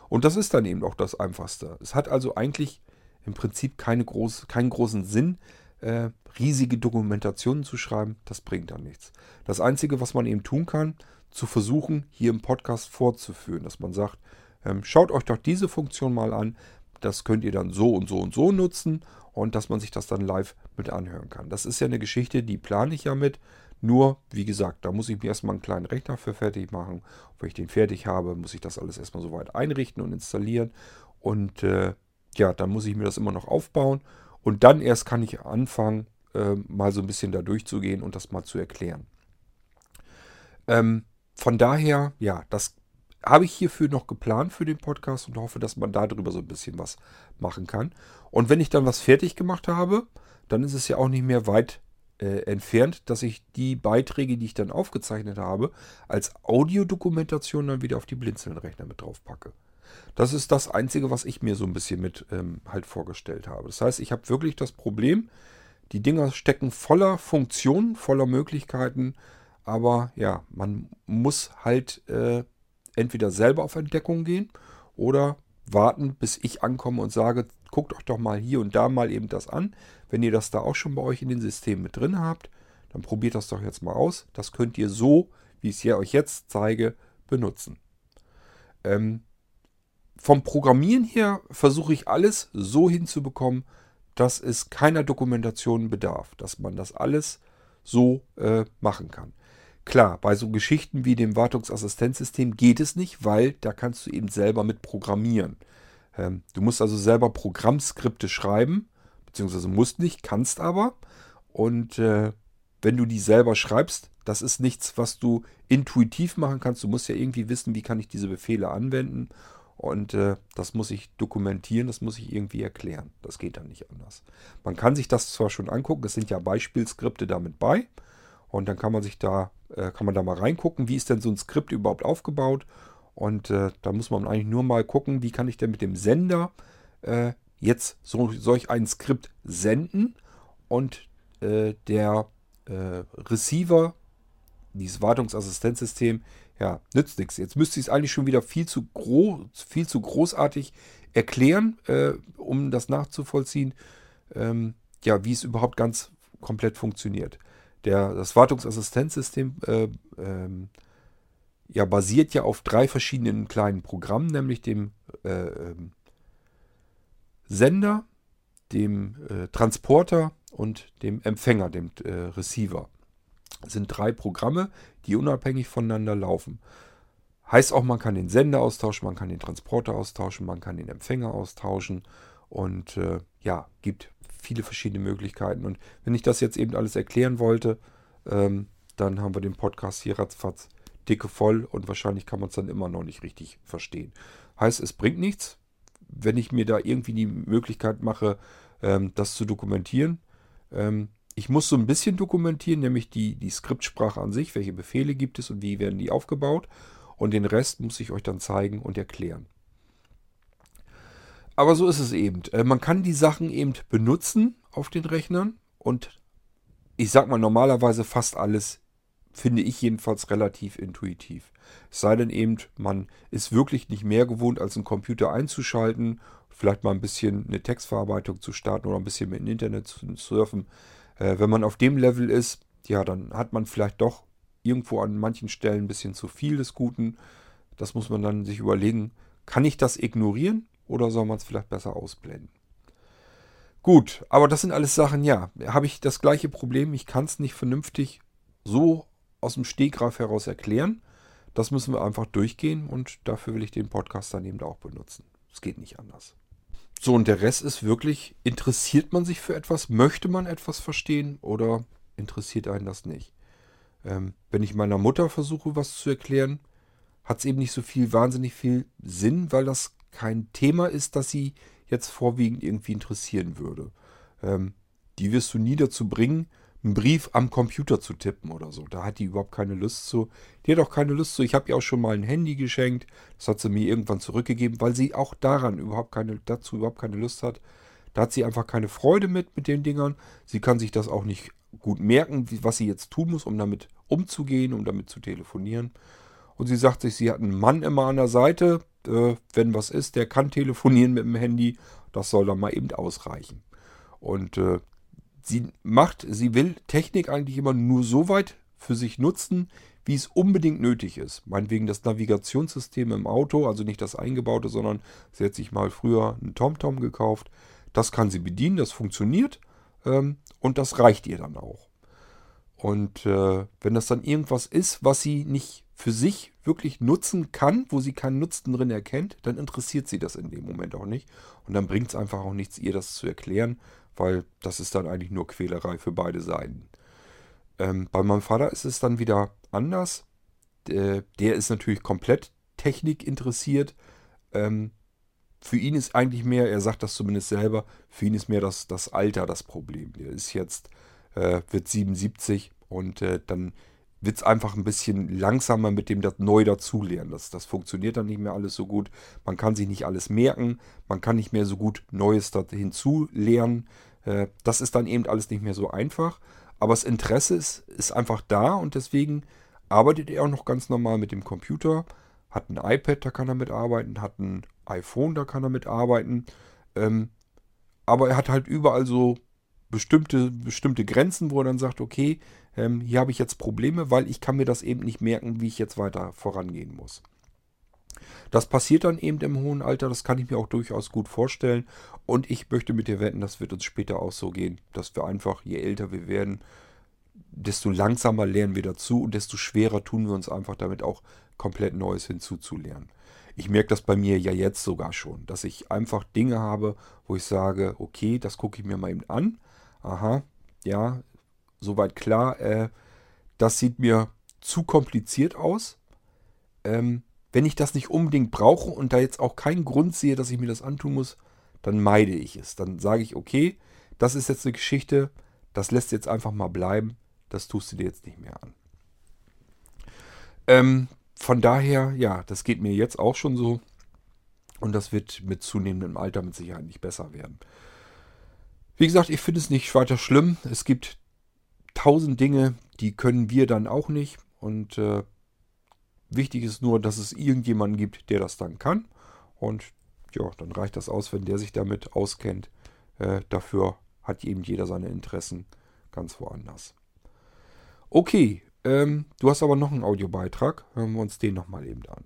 Und das ist dann eben auch das Einfachste. Es hat also eigentlich im Prinzip keine groß, keinen großen Sinn, äh, riesige Dokumentationen zu schreiben. Das bringt dann nichts. Das Einzige, was man eben tun kann, zu versuchen, hier im Podcast fortzuführen, dass man sagt, ähm, schaut euch doch diese Funktion mal an. Das könnt ihr dann so und so und so nutzen und dass man sich das dann live mit anhören kann. Das ist ja eine Geschichte, die plane ich ja mit. Nur, wie gesagt, da muss ich mir erstmal einen kleinen Rechner für fertig machen. wenn ich den fertig habe, muss ich das alles erstmal soweit einrichten und installieren. Und äh, ja, dann muss ich mir das immer noch aufbauen. Und dann erst kann ich anfangen, äh, mal so ein bisschen da durchzugehen und das mal zu erklären. Ähm, von daher, ja, das habe ich hierfür noch geplant für den Podcast und hoffe, dass man darüber so ein bisschen was machen kann. Und wenn ich dann was fertig gemacht habe, dann ist es ja auch nicht mehr weit äh, entfernt, dass ich die Beiträge, die ich dann aufgezeichnet habe, als Audiodokumentation dann wieder auf die Blinzeln-Rechner mit drauf packe. Das ist das Einzige, was ich mir so ein bisschen mit ähm, halt vorgestellt habe. Das heißt, ich habe wirklich das Problem, die Dinger stecken voller Funktionen, voller Möglichkeiten, aber ja, man muss halt äh, entweder selber auf Entdeckung gehen oder warten, bis ich ankomme und sage, guckt euch doch mal hier und da mal eben das an. Wenn ihr das da auch schon bei euch in den Systemen mit drin habt, dann probiert das doch jetzt mal aus. Das könnt ihr so, wie ich es euch jetzt zeige, benutzen. Ähm, vom Programmieren her versuche ich alles so hinzubekommen, dass es keiner Dokumentation bedarf, dass man das alles so äh, machen kann. Klar, bei so Geschichten wie dem Wartungsassistenzsystem geht es nicht, weil da kannst du eben selber mit programmieren. Ähm, du musst also selber Programmskripte schreiben, beziehungsweise musst nicht, kannst aber. Und äh, wenn du die selber schreibst, das ist nichts, was du intuitiv machen kannst. Du musst ja irgendwie wissen, wie kann ich diese Befehle anwenden. Und äh, das muss ich dokumentieren, das muss ich irgendwie erklären. Das geht dann nicht anders. Man kann sich das zwar schon angucken, es sind ja Beispielskripte damit bei. Und dann kann man sich da, äh, kann man da mal reingucken, wie ist denn so ein Skript überhaupt aufgebaut. Und äh, da muss man eigentlich nur mal gucken, wie kann ich denn mit dem Sender äh, jetzt so, solch ein Skript senden. Und äh, der äh, Receiver, dieses Wartungsassistenzsystem, ja, nützt nichts. Jetzt müsste ich es eigentlich schon wieder viel zu, groß, viel zu großartig erklären, äh, um das nachzuvollziehen, ähm, ja, wie es überhaupt ganz komplett funktioniert. Der, das Wartungsassistenzsystem äh, ähm, ja, basiert ja auf drei verschiedenen kleinen Programmen, nämlich dem äh, ähm, Sender, dem äh, Transporter und dem Empfänger, dem äh, Receiver. Das sind drei Programme, die unabhängig voneinander laufen. Heißt auch, man kann den Sender austauschen, man kann den Transporter austauschen, man kann den Empfänger austauschen und äh, ja, gibt viele verschiedene Möglichkeiten. Und wenn ich das jetzt eben alles erklären wollte, ähm, dann haben wir den Podcast hier ratzfatz dicke voll und wahrscheinlich kann man es dann immer noch nicht richtig verstehen. Heißt, es bringt nichts, wenn ich mir da irgendwie die Möglichkeit mache, ähm, das zu dokumentieren. Ähm, ich muss so ein bisschen dokumentieren, nämlich die, die Skriptsprache an sich, welche Befehle gibt es und wie werden die aufgebaut. Und den Rest muss ich euch dann zeigen und erklären. Aber so ist es eben. Äh, man kann die Sachen eben benutzen auf den Rechnern und ich sag mal normalerweise fast alles finde ich jedenfalls relativ intuitiv. Es sei denn eben, man ist wirklich nicht mehr gewohnt, als einen Computer einzuschalten, vielleicht mal ein bisschen eine Textverarbeitung zu starten oder ein bisschen mit dem Internet zu surfen. Äh, wenn man auf dem Level ist, ja, dann hat man vielleicht doch irgendwo an manchen Stellen ein bisschen zu viel des Guten. Das muss man dann sich überlegen, kann ich das ignorieren oder soll man es vielleicht besser ausblenden? Gut, aber das sind alles Sachen, ja, habe ich das gleiche Problem, ich kann es nicht vernünftig so aus dem Stegreif heraus erklären. Das müssen wir einfach durchgehen und dafür will ich den Podcast dann eben auch benutzen. Es geht nicht anders. So, und der Rest ist wirklich, interessiert man sich für etwas? Möchte man etwas verstehen oder interessiert einen das nicht? Ähm, wenn ich meiner Mutter versuche, was zu erklären, hat es eben nicht so viel, wahnsinnig viel Sinn, weil das kein Thema ist, das sie jetzt vorwiegend irgendwie interessieren würde. Ähm, die wirst du nie dazu bringen, einen Brief am Computer zu tippen oder so. Da hat die überhaupt keine Lust zu. Die hat auch keine Lust zu. Ich habe ihr auch schon mal ein Handy geschenkt. Das hat sie mir irgendwann zurückgegeben, weil sie auch daran überhaupt keine, dazu überhaupt keine Lust hat. Da hat sie einfach keine Freude mit, mit den Dingern. Sie kann sich das auch nicht gut merken, was sie jetzt tun muss, um damit umzugehen, um damit zu telefonieren. Und sie sagt sich, sie hat einen Mann immer an der Seite. Äh, wenn was ist, der kann telefonieren mit dem Handy. Das soll dann mal eben ausreichen. Und äh, sie macht, sie will Technik eigentlich immer nur so weit für sich nutzen, wie es unbedingt nötig ist. Meinetwegen das Navigationssystem im Auto, also nicht das eingebaute, sondern sie hat sich mal früher einen TomTom gekauft. Das kann sie bedienen, das funktioniert ähm, und das reicht ihr dann auch. Und äh, wenn das dann irgendwas ist, was sie nicht für sich wirklich nutzen kann, wo sie keinen Nutzen drin erkennt, dann interessiert sie das in dem Moment auch nicht. Und dann bringt es einfach auch nichts, ihr das zu erklären, weil das ist dann eigentlich nur Quälerei für beide Seiten. Ähm, bei meinem Vater ist es dann wieder anders. Der, der ist natürlich komplett Technik interessiert. Ähm, für ihn ist eigentlich mehr, er sagt das zumindest selber, für ihn ist mehr das, das Alter das Problem. Der ist jetzt, äh, wird 77 und äh, dann wird es einfach ein bisschen langsamer mit dem das neu dazulernen. Das, das funktioniert dann nicht mehr alles so gut. Man kann sich nicht alles merken. Man kann nicht mehr so gut Neues hinzulernen. Äh, das ist dann eben alles nicht mehr so einfach. Aber das Interesse ist, ist einfach da und deswegen arbeitet er auch noch ganz normal mit dem Computer. Hat ein iPad, da kann er mitarbeiten. Hat ein iPhone, da kann er mitarbeiten. Ähm, aber er hat halt überall so bestimmte, bestimmte Grenzen, wo er dann sagt, okay, ähm, hier habe ich jetzt Probleme, weil ich kann mir das eben nicht merken, wie ich jetzt weiter vorangehen muss. Das passiert dann eben im hohen Alter, das kann ich mir auch durchaus gut vorstellen. Und ich möchte mit dir wetten, das wird uns später auch so gehen, dass wir einfach, je älter wir werden, desto langsamer lernen wir dazu und desto schwerer tun wir uns einfach damit auch komplett Neues hinzuzulernen. Ich merke das bei mir ja jetzt sogar schon, dass ich einfach Dinge habe, wo ich sage, okay, das gucke ich mir mal eben an. Aha, ja, soweit klar. Äh, das sieht mir zu kompliziert aus. Ähm, wenn ich das nicht unbedingt brauche und da jetzt auch keinen Grund sehe, dass ich mir das antun muss, dann meide ich es. Dann sage ich, okay, das ist jetzt eine Geschichte, das lässt jetzt einfach mal bleiben, das tust du dir jetzt nicht mehr an. Ähm, von daher, ja, das geht mir jetzt auch schon so. Und das wird mit zunehmendem Alter mit Sicherheit nicht besser werden. Wie gesagt, ich finde es nicht weiter schlimm. Es gibt tausend Dinge, die können wir dann auch nicht. Und äh, wichtig ist nur, dass es irgendjemanden gibt, der das dann kann. Und ja, dann reicht das aus, wenn der sich damit auskennt. Äh, dafür hat eben jeder seine Interessen ganz woanders. Okay, ähm, du hast aber noch einen Audiobeitrag. Hören wir uns den nochmal eben an.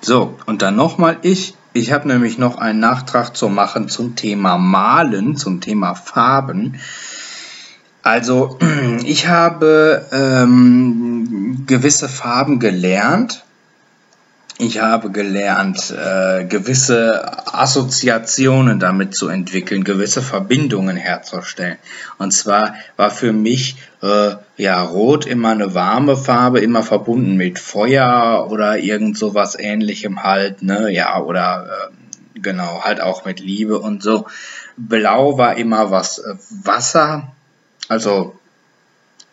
So, und dann nochmal ich. Ich habe nämlich noch einen Nachtrag zu machen zum Thema Malen, zum Thema Farben. Also, ich habe ähm, gewisse Farben gelernt ich habe gelernt, äh, gewisse Assoziationen damit zu entwickeln, gewisse Verbindungen herzustellen. Und zwar war für mich äh, ja Rot immer eine warme Farbe, immer verbunden mit Feuer oder irgend sowas ähnlichem halt, ne, ja, oder äh, genau, halt auch mit Liebe und so. Blau war immer was äh, Wasser, also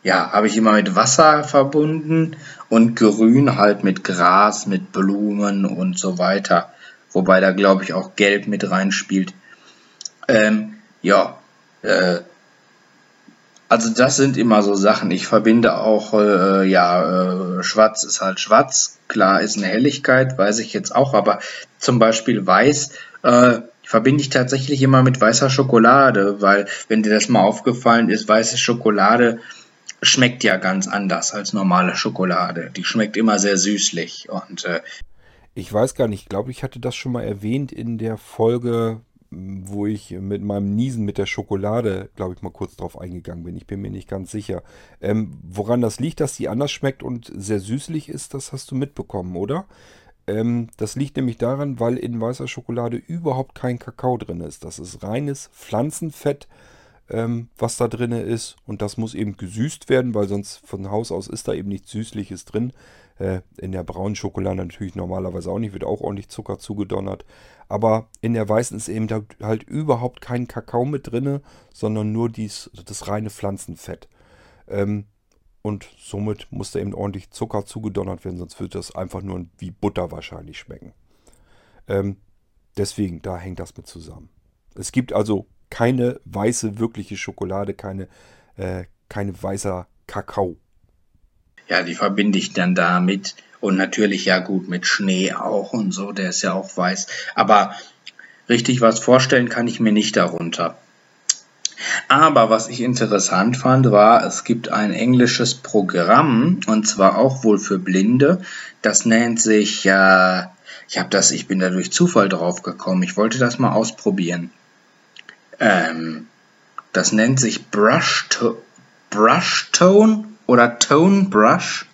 ja, habe ich immer mit Wasser verbunden und Grün halt mit Gras, mit Blumen und so weiter. Wobei da glaube ich auch Gelb mit reinspielt. Ähm, ja, äh, also das sind immer so Sachen. Ich verbinde auch, äh, ja, äh, Schwarz ist halt Schwarz. Klar ist eine Helligkeit, weiß ich jetzt auch. Aber zum Beispiel Weiß äh, verbinde ich tatsächlich immer mit weißer Schokolade, weil wenn dir das mal aufgefallen ist, weiße Schokolade schmeckt ja ganz anders als normale Schokolade. Die schmeckt immer sehr süßlich und äh, ich weiß gar nicht, ich glaube, ich hatte das schon mal erwähnt in der Folge, wo ich mit meinem Niesen mit der Schokolade, glaube ich, mal kurz drauf eingegangen bin. Ich bin mir nicht ganz sicher. Ähm, woran das liegt, dass die anders schmeckt und sehr süßlich ist, das hast du mitbekommen, oder? Ähm, das liegt nämlich daran, weil in weißer Schokolade überhaupt kein Kakao drin ist. Das ist reines Pflanzenfett ähm, was da drin ist. Und das muss eben gesüßt werden, weil sonst von Haus aus ist da eben nichts Süßliches drin. Äh, in der braunen Schokolade natürlich normalerweise auch nicht, wird auch ordentlich Zucker zugedonnert. Aber in der weißen ist eben halt überhaupt kein Kakao mit drin, sondern nur dies, das reine Pflanzenfett. Ähm, und somit muss da eben ordentlich Zucker zugedonnert werden, sonst wird das einfach nur wie Butter wahrscheinlich schmecken. Ähm, deswegen, da hängt das mit zusammen. Es gibt also keine weiße wirkliche Schokolade, keine, äh, keine weißer Kakao. Ja, die verbinde ich dann damit. Und natürlich ja gut mit Schnee auch und so, der ist ja auch weiß. Aber richtig was vorstellen kann ich mir nicht darunter. Aber was ich interessant fand, war, es gibt ein englisches Programm und zwar auch wohl für Blinde. Das nennt sich, äh, ich habe das, ich bin da durch Zufall drauf gekommen. Ich wollte das mal ausprobieren. Ähm, das nennt sich Brush, to Brush Tone oder Tone Brush.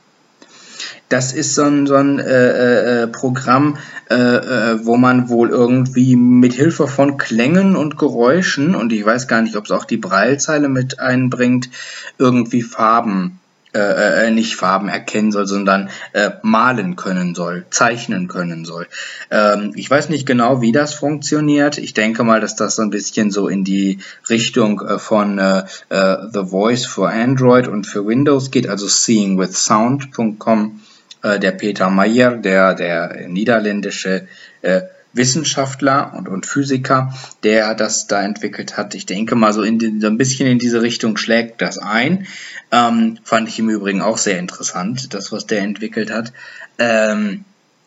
Das ist so ein, so ein äh, äh, äh Programm, äh, äh, wo man wohl irgendwie mit Hilfe von Klängen und Geräuschen, und ich weiß gar nicht, ob es auch die Breilzeile mit einbringt, irgendwie Farben äh, äh, nicht Farben erkennen soll, sondern äh, malen können soll, zeichnen können soll. Ähm, ich weiß nicht genau, wie das funktioniert. Ich denke mal, dass das so ein bisschen so in die Richtung äh, von äh, äh, The Voice for Android und für Windows geht, also seeingwithsound.com. Äh, der Peter Meyer, der, der niederländische äh, Wissenschaftler und, und Physiker, der das da entwickelt hat. Ich denke mal, so, in die, so ein bisschen in diese Richtung schlägt das ein. Ähm, fand ich im Übrigen auch sehr interessant, das, was der entwickelt hat. Ähm,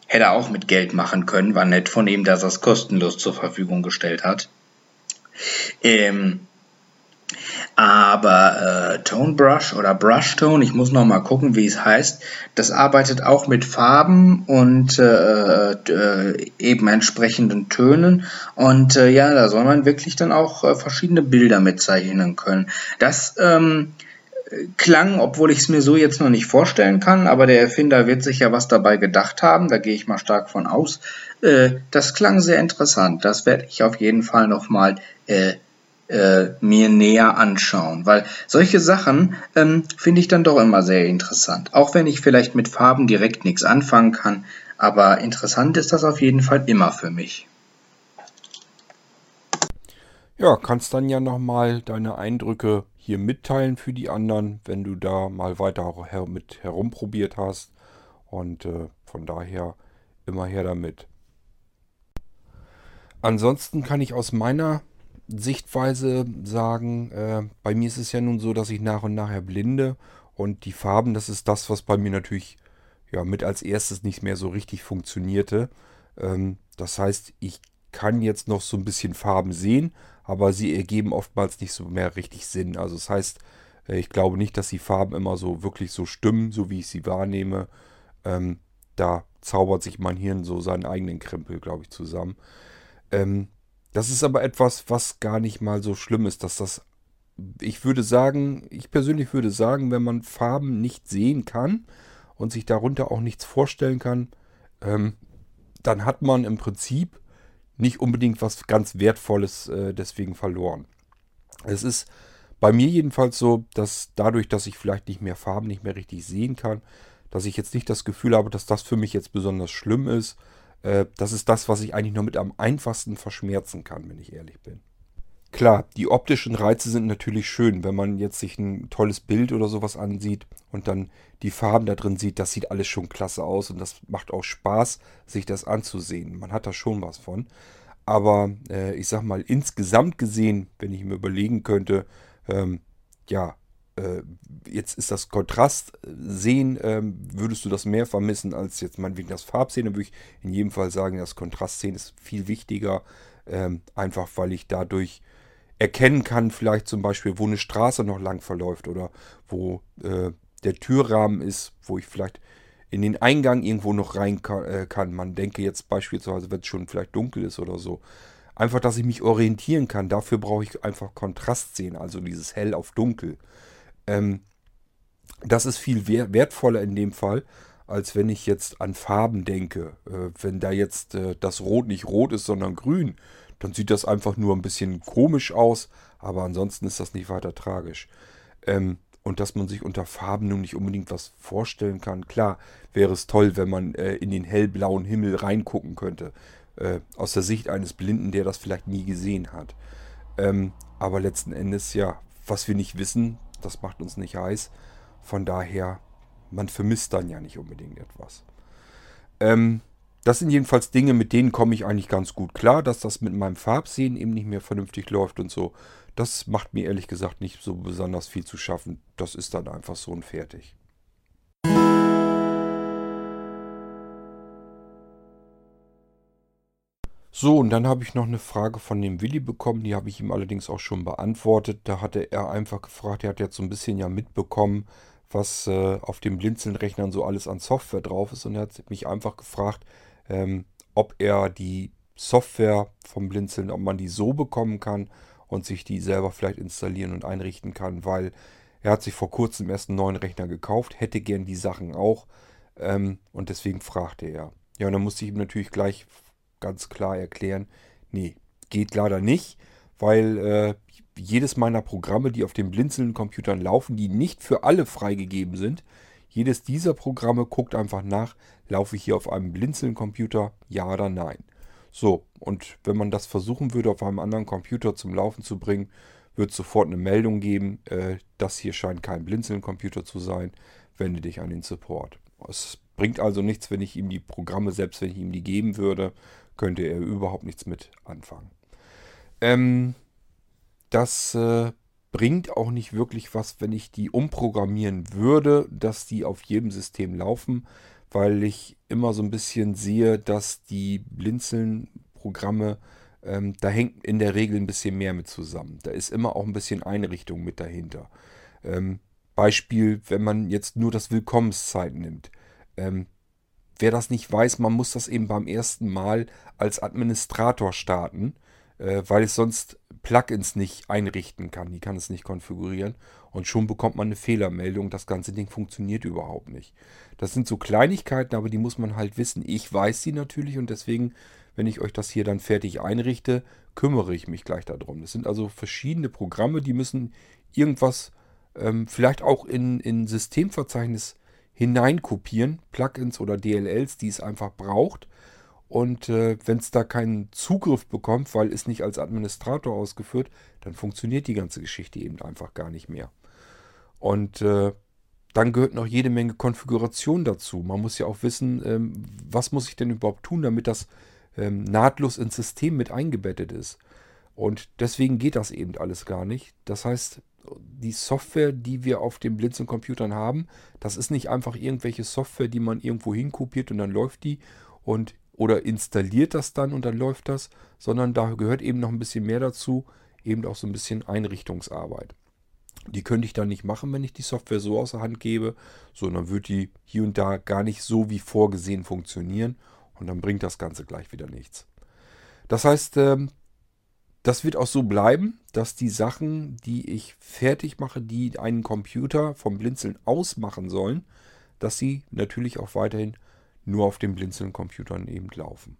hätte er auch mit Geld machen können, war nett von ihm, dass er es kostenlos zur Verfügung gestellt hat. Ähm, Aber äh, Tone Brush oder Brush Tone, ich muss noch mal gucken, wie es heißt, das arbeitet auch mit Farben und äh, äh, eben entsprechenden Tönen. Und äh, ja, da soll man wirklich dann auch äh, verschiedene Bilder mitzeichnen können. Das ähm, klang, obwohl ich es mir so jetzt noch nicht vorstellen kann, aber der Erfinder wird sich ja was dabei gedacht haben, da gehe ich mal stark von aus. Äh, das klang sehr interessant. Das werde ich auf jeden Fall nochmal äh, äh, mir näher anschauen, weil solche Sachen ähm, finde ich dann doch immer sehr interessant. Auch wenn ich vielleicht mit Farben direkt nichts anfangen kann, aber interessant ist das auf jeden Fall immer für mich. Ja, kannst dann ja nochmal deine Eindrücke hier mitteilen für die anderen, wenn du da mal weiter her mit herumprobiert hast. Und äh, von daher immer her damit. Ansonsten kann ich aus meiner Sichtweise sagen, äh, bei mir ist es ja nun so, dass ich nach und nach erblinde und die Farben, das ist das, was bei mir natürlich ja mit als erstes nicht mehr so richtig funktionierte. Ähm, das heißt, ich kann jetzt noch so ein bisschen Farben sehen, aber sie ergeben oftmals nicht so mehr richtig Sinn. Also das heißt, äh, ich glaube nicht, dass die Farben immer so wirklich so stimmen, so wie ich sie wahrnehme. Ähm, da zaubert sich mein Hirn so seinen eigenen Krempel, glaube ich, zusammen. Ähm, das ist aber etwas, was gar nicht mal so schlimm ist, dass das, ich würde sagen, ich persönlich würde sagen, wenn man Farben nicht sehen kann und sich darunter auch nichts vorstellen kann, ähm, dann hat man im Prinzip nicht unbedingt was ganz Wertvolles äh, deswegen verloren. Es ist bei mir jedenfalls so, dass dadurch, dass ich vielleicht nicht mehr Farben nicht mehr richtig sehen kann, dass ich jetzt nicht das Gefühl habe, dass das für mich jetzt besonders schlimm ist. Äh, das ist das, was ich eigentlich nur mit am einfachsten verschmerzen kann, wenn ich ehrlich bin. Klar, die optischen Reize sind natürlich schön, wenn man jetzt sich ein tolles Bild oder sowas ansieht und dann die Farben da drin sieht, das sieht alles schon klasse aus und das macht auch Spaß, sich das anzusehen. Man hat da schon was von. Aber äh, ich sag mal, insgesamt gesehen, wenn ich mir überlegen könnte, ähm, ja, jetzt ist das Kontrastsehen, ähm, würdest du das mehr vermissen als jetzt meinetwegen das Farbsehen, dann würde ich in jedem Fall sagen, das Kontrastsehen ist viel wichtiger, ähm, einfach weil ich dadurch erkennen kann, vielleicht zum Beispiel, wo eine Straße noch lang verläuft oder wo äh, der Türrahmen ist, wo ich vielleicht in den Eingang irgendwo noch rein äh, kann. Man denke jetzt beispielsweise, wenn es schon vielleicht dunkel ist oder so. Einfach, dass ich mich orientieren kann. Dafür brauche ich einfach Kontrast sehen, also dieses Hell auf Dunkel. Ähm, das ist viel wertvoller in dem Fall, als wenn ich jetzt an Farben denke. Äh, wenn da jetzt äh, das Rot nicht rot ist, sondern grün, dann sieht das einfach nur ein bisschen komisch aus, aber ansonsten ist das nicht weiter tragisch. Ähm, und dass man sich unter Farben nun nicht unbedingt was vorstellen kann. Klar, wäre es toll, wenn man äh, in den hellblauen Himmel reingucken könnte. Äh, aus der Sicht eines Blinden, der das vielleicht nie gesehen hat. Ähm, aber letzten Endes, ja, was wir nicht wissen, das macht uns nicht heiß. Von daher, man vermisst dann ja nicht unbedingt etwas. Ähm, das sind jedenfalls Dinge, mit denen komme ich eigentlich ganz gut klar, dass das mit meinem Farbsehen eben nicht mehr vernünftig läuft und so. Das macht mir ehrlich gesagt nicht so besonders viel zu schaffen. Das ist dann einfach so und fertig. So, und dann habe ich noch eine Frage von dem Willi bekommen, die habe ich ihm allerdings auch schon beantwortet. Da hatte er einfach gefragt, er hat jetzt so ein bisschen ja mitbekommen, was äh, auf den Blinzeln-Rechnern so alles an Software drauf ist. Und er hat mich einfach gefragt, ähm, ob er die Software vom Blinzeln, ob man die so bekommen kann und sich die selber vielleicht installieren und einrichten kann, weil er hat sich vor kurzem erst einen neuen Rechner gekauft, hätte gern die Sachen auch ähm, und deswegen fragte er. Ja, und dann musste ich ihm natürlich gleich ganz klar erklären, nee, geht leider nicht, weil äh, jedes meiner Programme, die auf den blinzelnden Computern laufen, die nicht für alle freigegeben sind, jedes dieser Programme guckt einfach nach, laufe ich hier auf einem blinzelnden Computer, ja oder nein. So, und wenn man das versuchen würde, auf einem anderen Computer zum Laufen zu bringen, wird sofort eine Meldung geben, äh, das hier scheint kein Blinzeln-Computer zu sein, wende dich an den Support. Es bringt also nichts, wenn ich ihm die Programme, selbst wenn ich ihm die geben würde, könnte er überhaupt nichts mit anfangen. Ähm, das äh, bringt auch nicht wirklich was, wenn ich die umprogrammieren würde, dass die auf jedem System laufen, weil ich immer so ein bisschen sehe, dass die Blinzeln-Programme ähm, da hängt in der Regel ein bisschen mehr mit zusammen. Da ist immer auch ein bisschen Einrichtung mit dahinter. Ähm, Beispiel, wenn man jetzt nur das Willkommenszeit nimmt. Ähm, wer das nicht weiß, man muss das eben beim ersten Mal als Administrator starten, äh, weil es sonst Plugins nicht einrichten kann. Die kann es nicht konfigurieren. Und schon bekommt man eine Fehlermeldung. Das ganze Ding funktioniert überhaupt nicht. Das sind so Kleinigkeiten, aber die muss man halt wissen. Ich weiß sie natürlich und deswegen, wenn ich euch das hier dann fertig einrichte, kümmere ich mich gleich darum. Das sind also verschiedene Programme, die müssen irgendwas ähm, vielleicht auch in, in Systemverzeichnis hineinkopieren, Plugins oder DLLs, die es einfach braucht. Und äh, wenn es da keinen Zugriff bekommt, weil es nicht als Administrator ausgeführt, dann funktioniert die ganze Geschichte eben einfach gar nicht mehr. Und äh, dann gehört noch jede Menge Konfiguration dazu. Man muss ja auch wissen, ähm, was muss ich denn überhaupt tun, damit das ähm, nahtlos ins System mit eingebettet ist. Und deswegen geht das eben alles gar nicht. Das heißt, die Software, die wir auf den Blinzeln-Computern haben, das ist nicht einfach irgendwelche Software, die man irgendwo hinkopiert und dann läuft die und oder installiert das dann und dann läuft das, sondern da gehört eben noch ein bisschen mehr dazu, eben auch so ein bisschen Einrichtungsarbeit. Die könnte ich dann nicht machen, wenn ich die Software so außer Hand gebe, sondern würde die hier und da gar nicht so wie vorgesehen funktionieren und dann bringt das Ganze gleich wieder nichts. Das heißt, ähm, das wird auch so bleiben, dass die Sachen, die ich fertig mache, die einen Computer vom Blinzeln ausmachen sollen, dass sie natürlich auch weiterhin nur auf den Blinzeln-Computern eben laufen.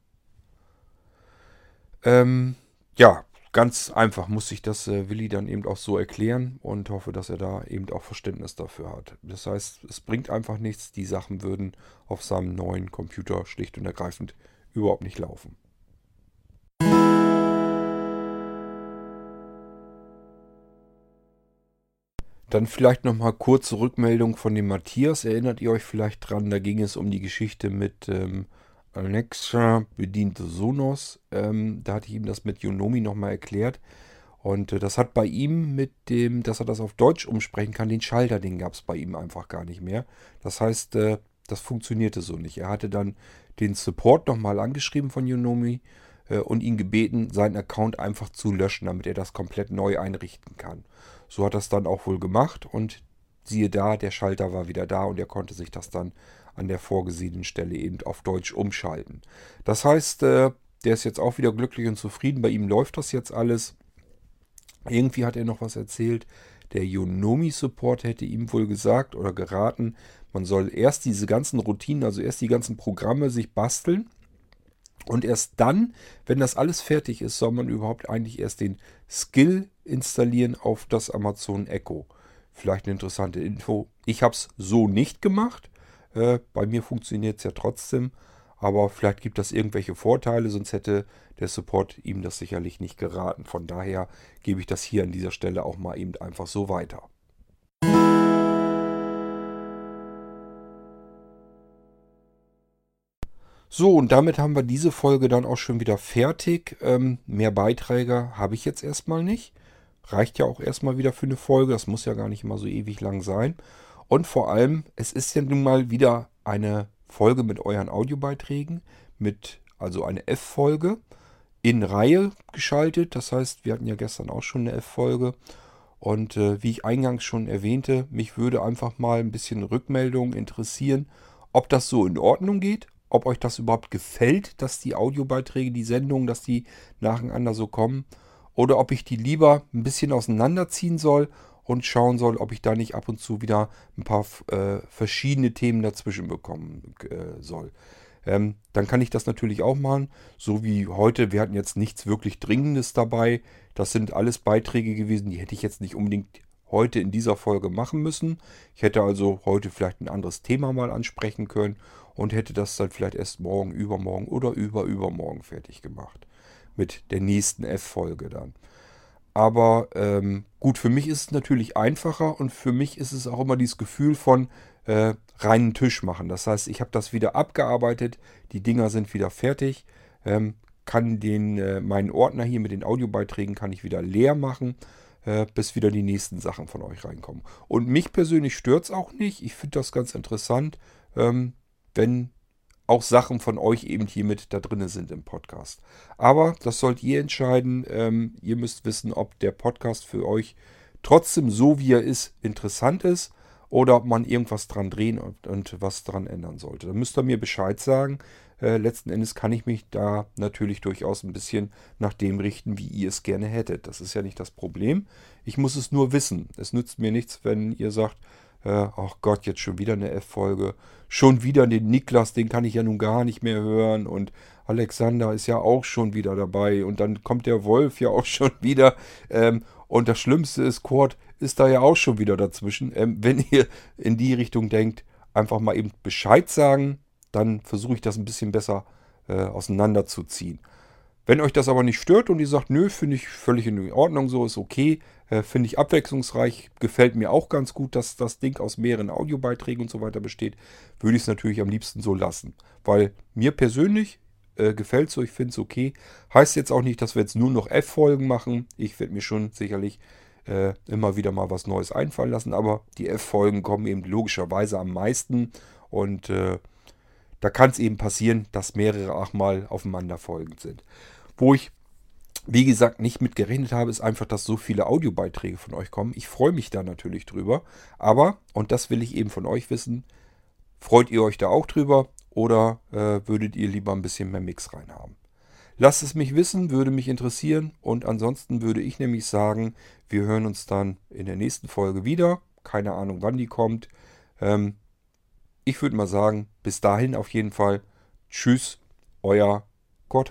Ähm, ja, ganz einfach muss ich das äh, Willi dann eben auch so erklären und hoffe, dass er da eben auch Verständnis dafür hat. Das heißt, es bringt einfach nichts, die Sachen würden auf seinem neuen Computer schlicht und ergreifend überhaupt nicht laufen. Dann vielleicht nochmal kurze Rückmeldung von dem Matthias. Erinnert ihr euch vielleicht dran, da ging es um die Geschichte mit ähm, Alexa bediente Sonos. Ähm, da hatte ich ihm das mit Yonomi nochmal erklärt. Und äh, das hat bei ihm mit dem, dass er das auf Deutsch umsprechen kann, den Schalter, den gab es bei ihm einfach gar nicht mehr. Das heißt, äh, das funktionierte so nicht. Er hatte dann den Support nochmal angeschrieben von Yonomi äh, und ihn gebeten, seinen Account einfach zu löschen, damit er das komplett neu einrichten kann. So hat er es dann auch wohl gemacht und siehe da, der Schalter war wieder da und er konnte sich das dann an der vorgesehenen Stelle eben auf Deutsch umschalten. Das heißt, äh, der ist jetzt auch wieder glücklich und zufrieden. Bei ihm läuft das jetzt alles. Irgendwie hat er noch was erzählt. Der Yonomi Support hätte ihm wohl gesagt oder geraten, man soll erst diese ganzen Routinen, also erst die ganzen Programme sich basteln und erst dann, wenn das alles fertig ist, soll man überhaupt eigentlich erst den Skill installieren auf das Amazon Echo. Vielleicht eine interessante Info. Ich habe es so nicht gemacht. Äh, bei mir funktioniert es ja trotzdem. Aber vielleicht gibt das irgendwelche Vorteile, sonst hätte der Support ihm das sicherlich nicht geraten. Von daher gebe ich das hier an dieser Stelle auch mal eben einfach so weiter. So, und damit haben wir diese Folge dann auch schon wieder fertig. Ähm, mehr Beiträge habe ich jetzt erstmal nicht. Reicht ja auch erstmal wieder für eine Folge. Das muss ja gar nicht immer so ewig lang sein. Und vor allem, es ist ja nun mal wieder eine Folge mit euren Audiobeiträgen, mit also eine F-Folge in Reihe geschaltet. Das heißt, wir hatten ja gestern auch schon eine F-Folge. Und äh, wie ich eingangs schon erwähnte, mich würde einfach mal ein bisschen Rückmeldung interessieren, ob das so in Ordnung geht, ob euch das überhaupt gefällt, dass die Audiobeiträge, die Sendungen, dass die nacheinander so kommen. Oder ob ich die lieber ein bisschen auseinanderziehen soll und schauen soll, ob ich da nicht ab und zu wieder ein paar äh, verschiedene Themen dazwischen bekommen äh, soll. Ähm, dann kann ich das natürlich auch machen. So wie heute, wir hatten jetzt nichts wirklich Dringendes dabei. Das sind alles Beiträge gewesen, die hätte ich jetzt nicht unbedingt heute in dieser Folge machen müssen. Ich hätte also heute vielleicht ein anderes Thema mal ansprechen können und hätte das dann vielleicht erst morgen, übermorgen oder überübermorgen fertig gemacht. Mit der nächsten F-Folge dann. Aber ähm, gut, für mich ist es natürlich einfacher und für mich ist es auch immer dieses Gefühl von äh, reinen Tisch machen. Das heißt, ich habe das wieder abgearbeitet, die Dinger sind wieder fertig, ähm, kann den, äh, meinen Ordner hier mit den Audiobeiträgen kann ich wieder leer machen, äh, bis wieder die nächsten Sachen von euch reinkommen. Und mich persönlich stört es auch nicht. Ich finde das ganz interessant. Ähm, wenn auch Sachen von euch eben hier mit da drin sind im Podcast. Aber das sollt ihr entscheiden. Ähm, ihr müsst wissen, ob der Podcast für euch trotzdem so, wie er ist, interessant ist oder ob man irgendwas dran drehen und, und was dran ändern sollte. Da müsst ihr mir Bescheid sagen. Äh, letzten Endes kann ich mich da natürlich durchaus ein bisschen nach dem richten, wie ihr es gerne hättet. Das ist ja nicht das Problem. Ich muss es nur wissen. Es nützt mir nichts, wenn ihr sagt, äh, ach Gott, jetzt schon wieder eine F-Folge. Schon wieder den Niklas, den kann ich ja nun gar nicht mehr hören. Und Alexander ist ja auch schon wieder dabei. Und dann kommt der Wolf ja auch schon wieder. Ähm, und das Schlimmste ist, Kurt ist da ja auch schon wieder dazwischen. Ähm, wenn ihr in die Richtung denkt, einfach mal eben Bescheid sagen. Dann versuche ich das ein bisschen besser äh, auseinanderzuziehen. Wenn euch das aber nicht stört und ihr sagt, nö, finde ich völlig in Ordnung, so ist okay, äh, finde ich abwechslungsreich, gefällt mir auch ganz gut, dass das Ding aus mehreren Audiobeiträgen und so weiter besteht, würde ich es natürlich am liebsten so lassen. Weil mir persönlich äh, gefällt es so, ich finde es okay. Heißt jetzt auch nicht, dass wir jetzt nur noch F-Folgen machen. Ich werde mir schon sicherlich äh, immer wieder mal was Neues einfallen lassen, aber die F-Folgen kommen eben logischerweise am meisten und äh, da kann es eben passieren, dass mehrere auch mal aufeinander folgend sind. Wo ich, wie gesagt, nicht mit gerechnet habe, ist einfach, dass so viele Audiobeiträge von euch kommen. Ich freue mich da natürlich drüber. Aber, und das will ich eben von euch wissen, freut ihr euch da auch drüber oder äh, würdet ihr lieber ein bisschen mehr Mix reinhaben? Lasst es mich wissen, würde mich interessieren. Und ansonsten würde ich nämlich sagen, wir hören uns dann in der nächsten Folge wieder. Keine Ahnung, wann die kommt. Ähm, ich würde mal sagen, bis dahin auf jeden Fall. Tschüss, euer Kurt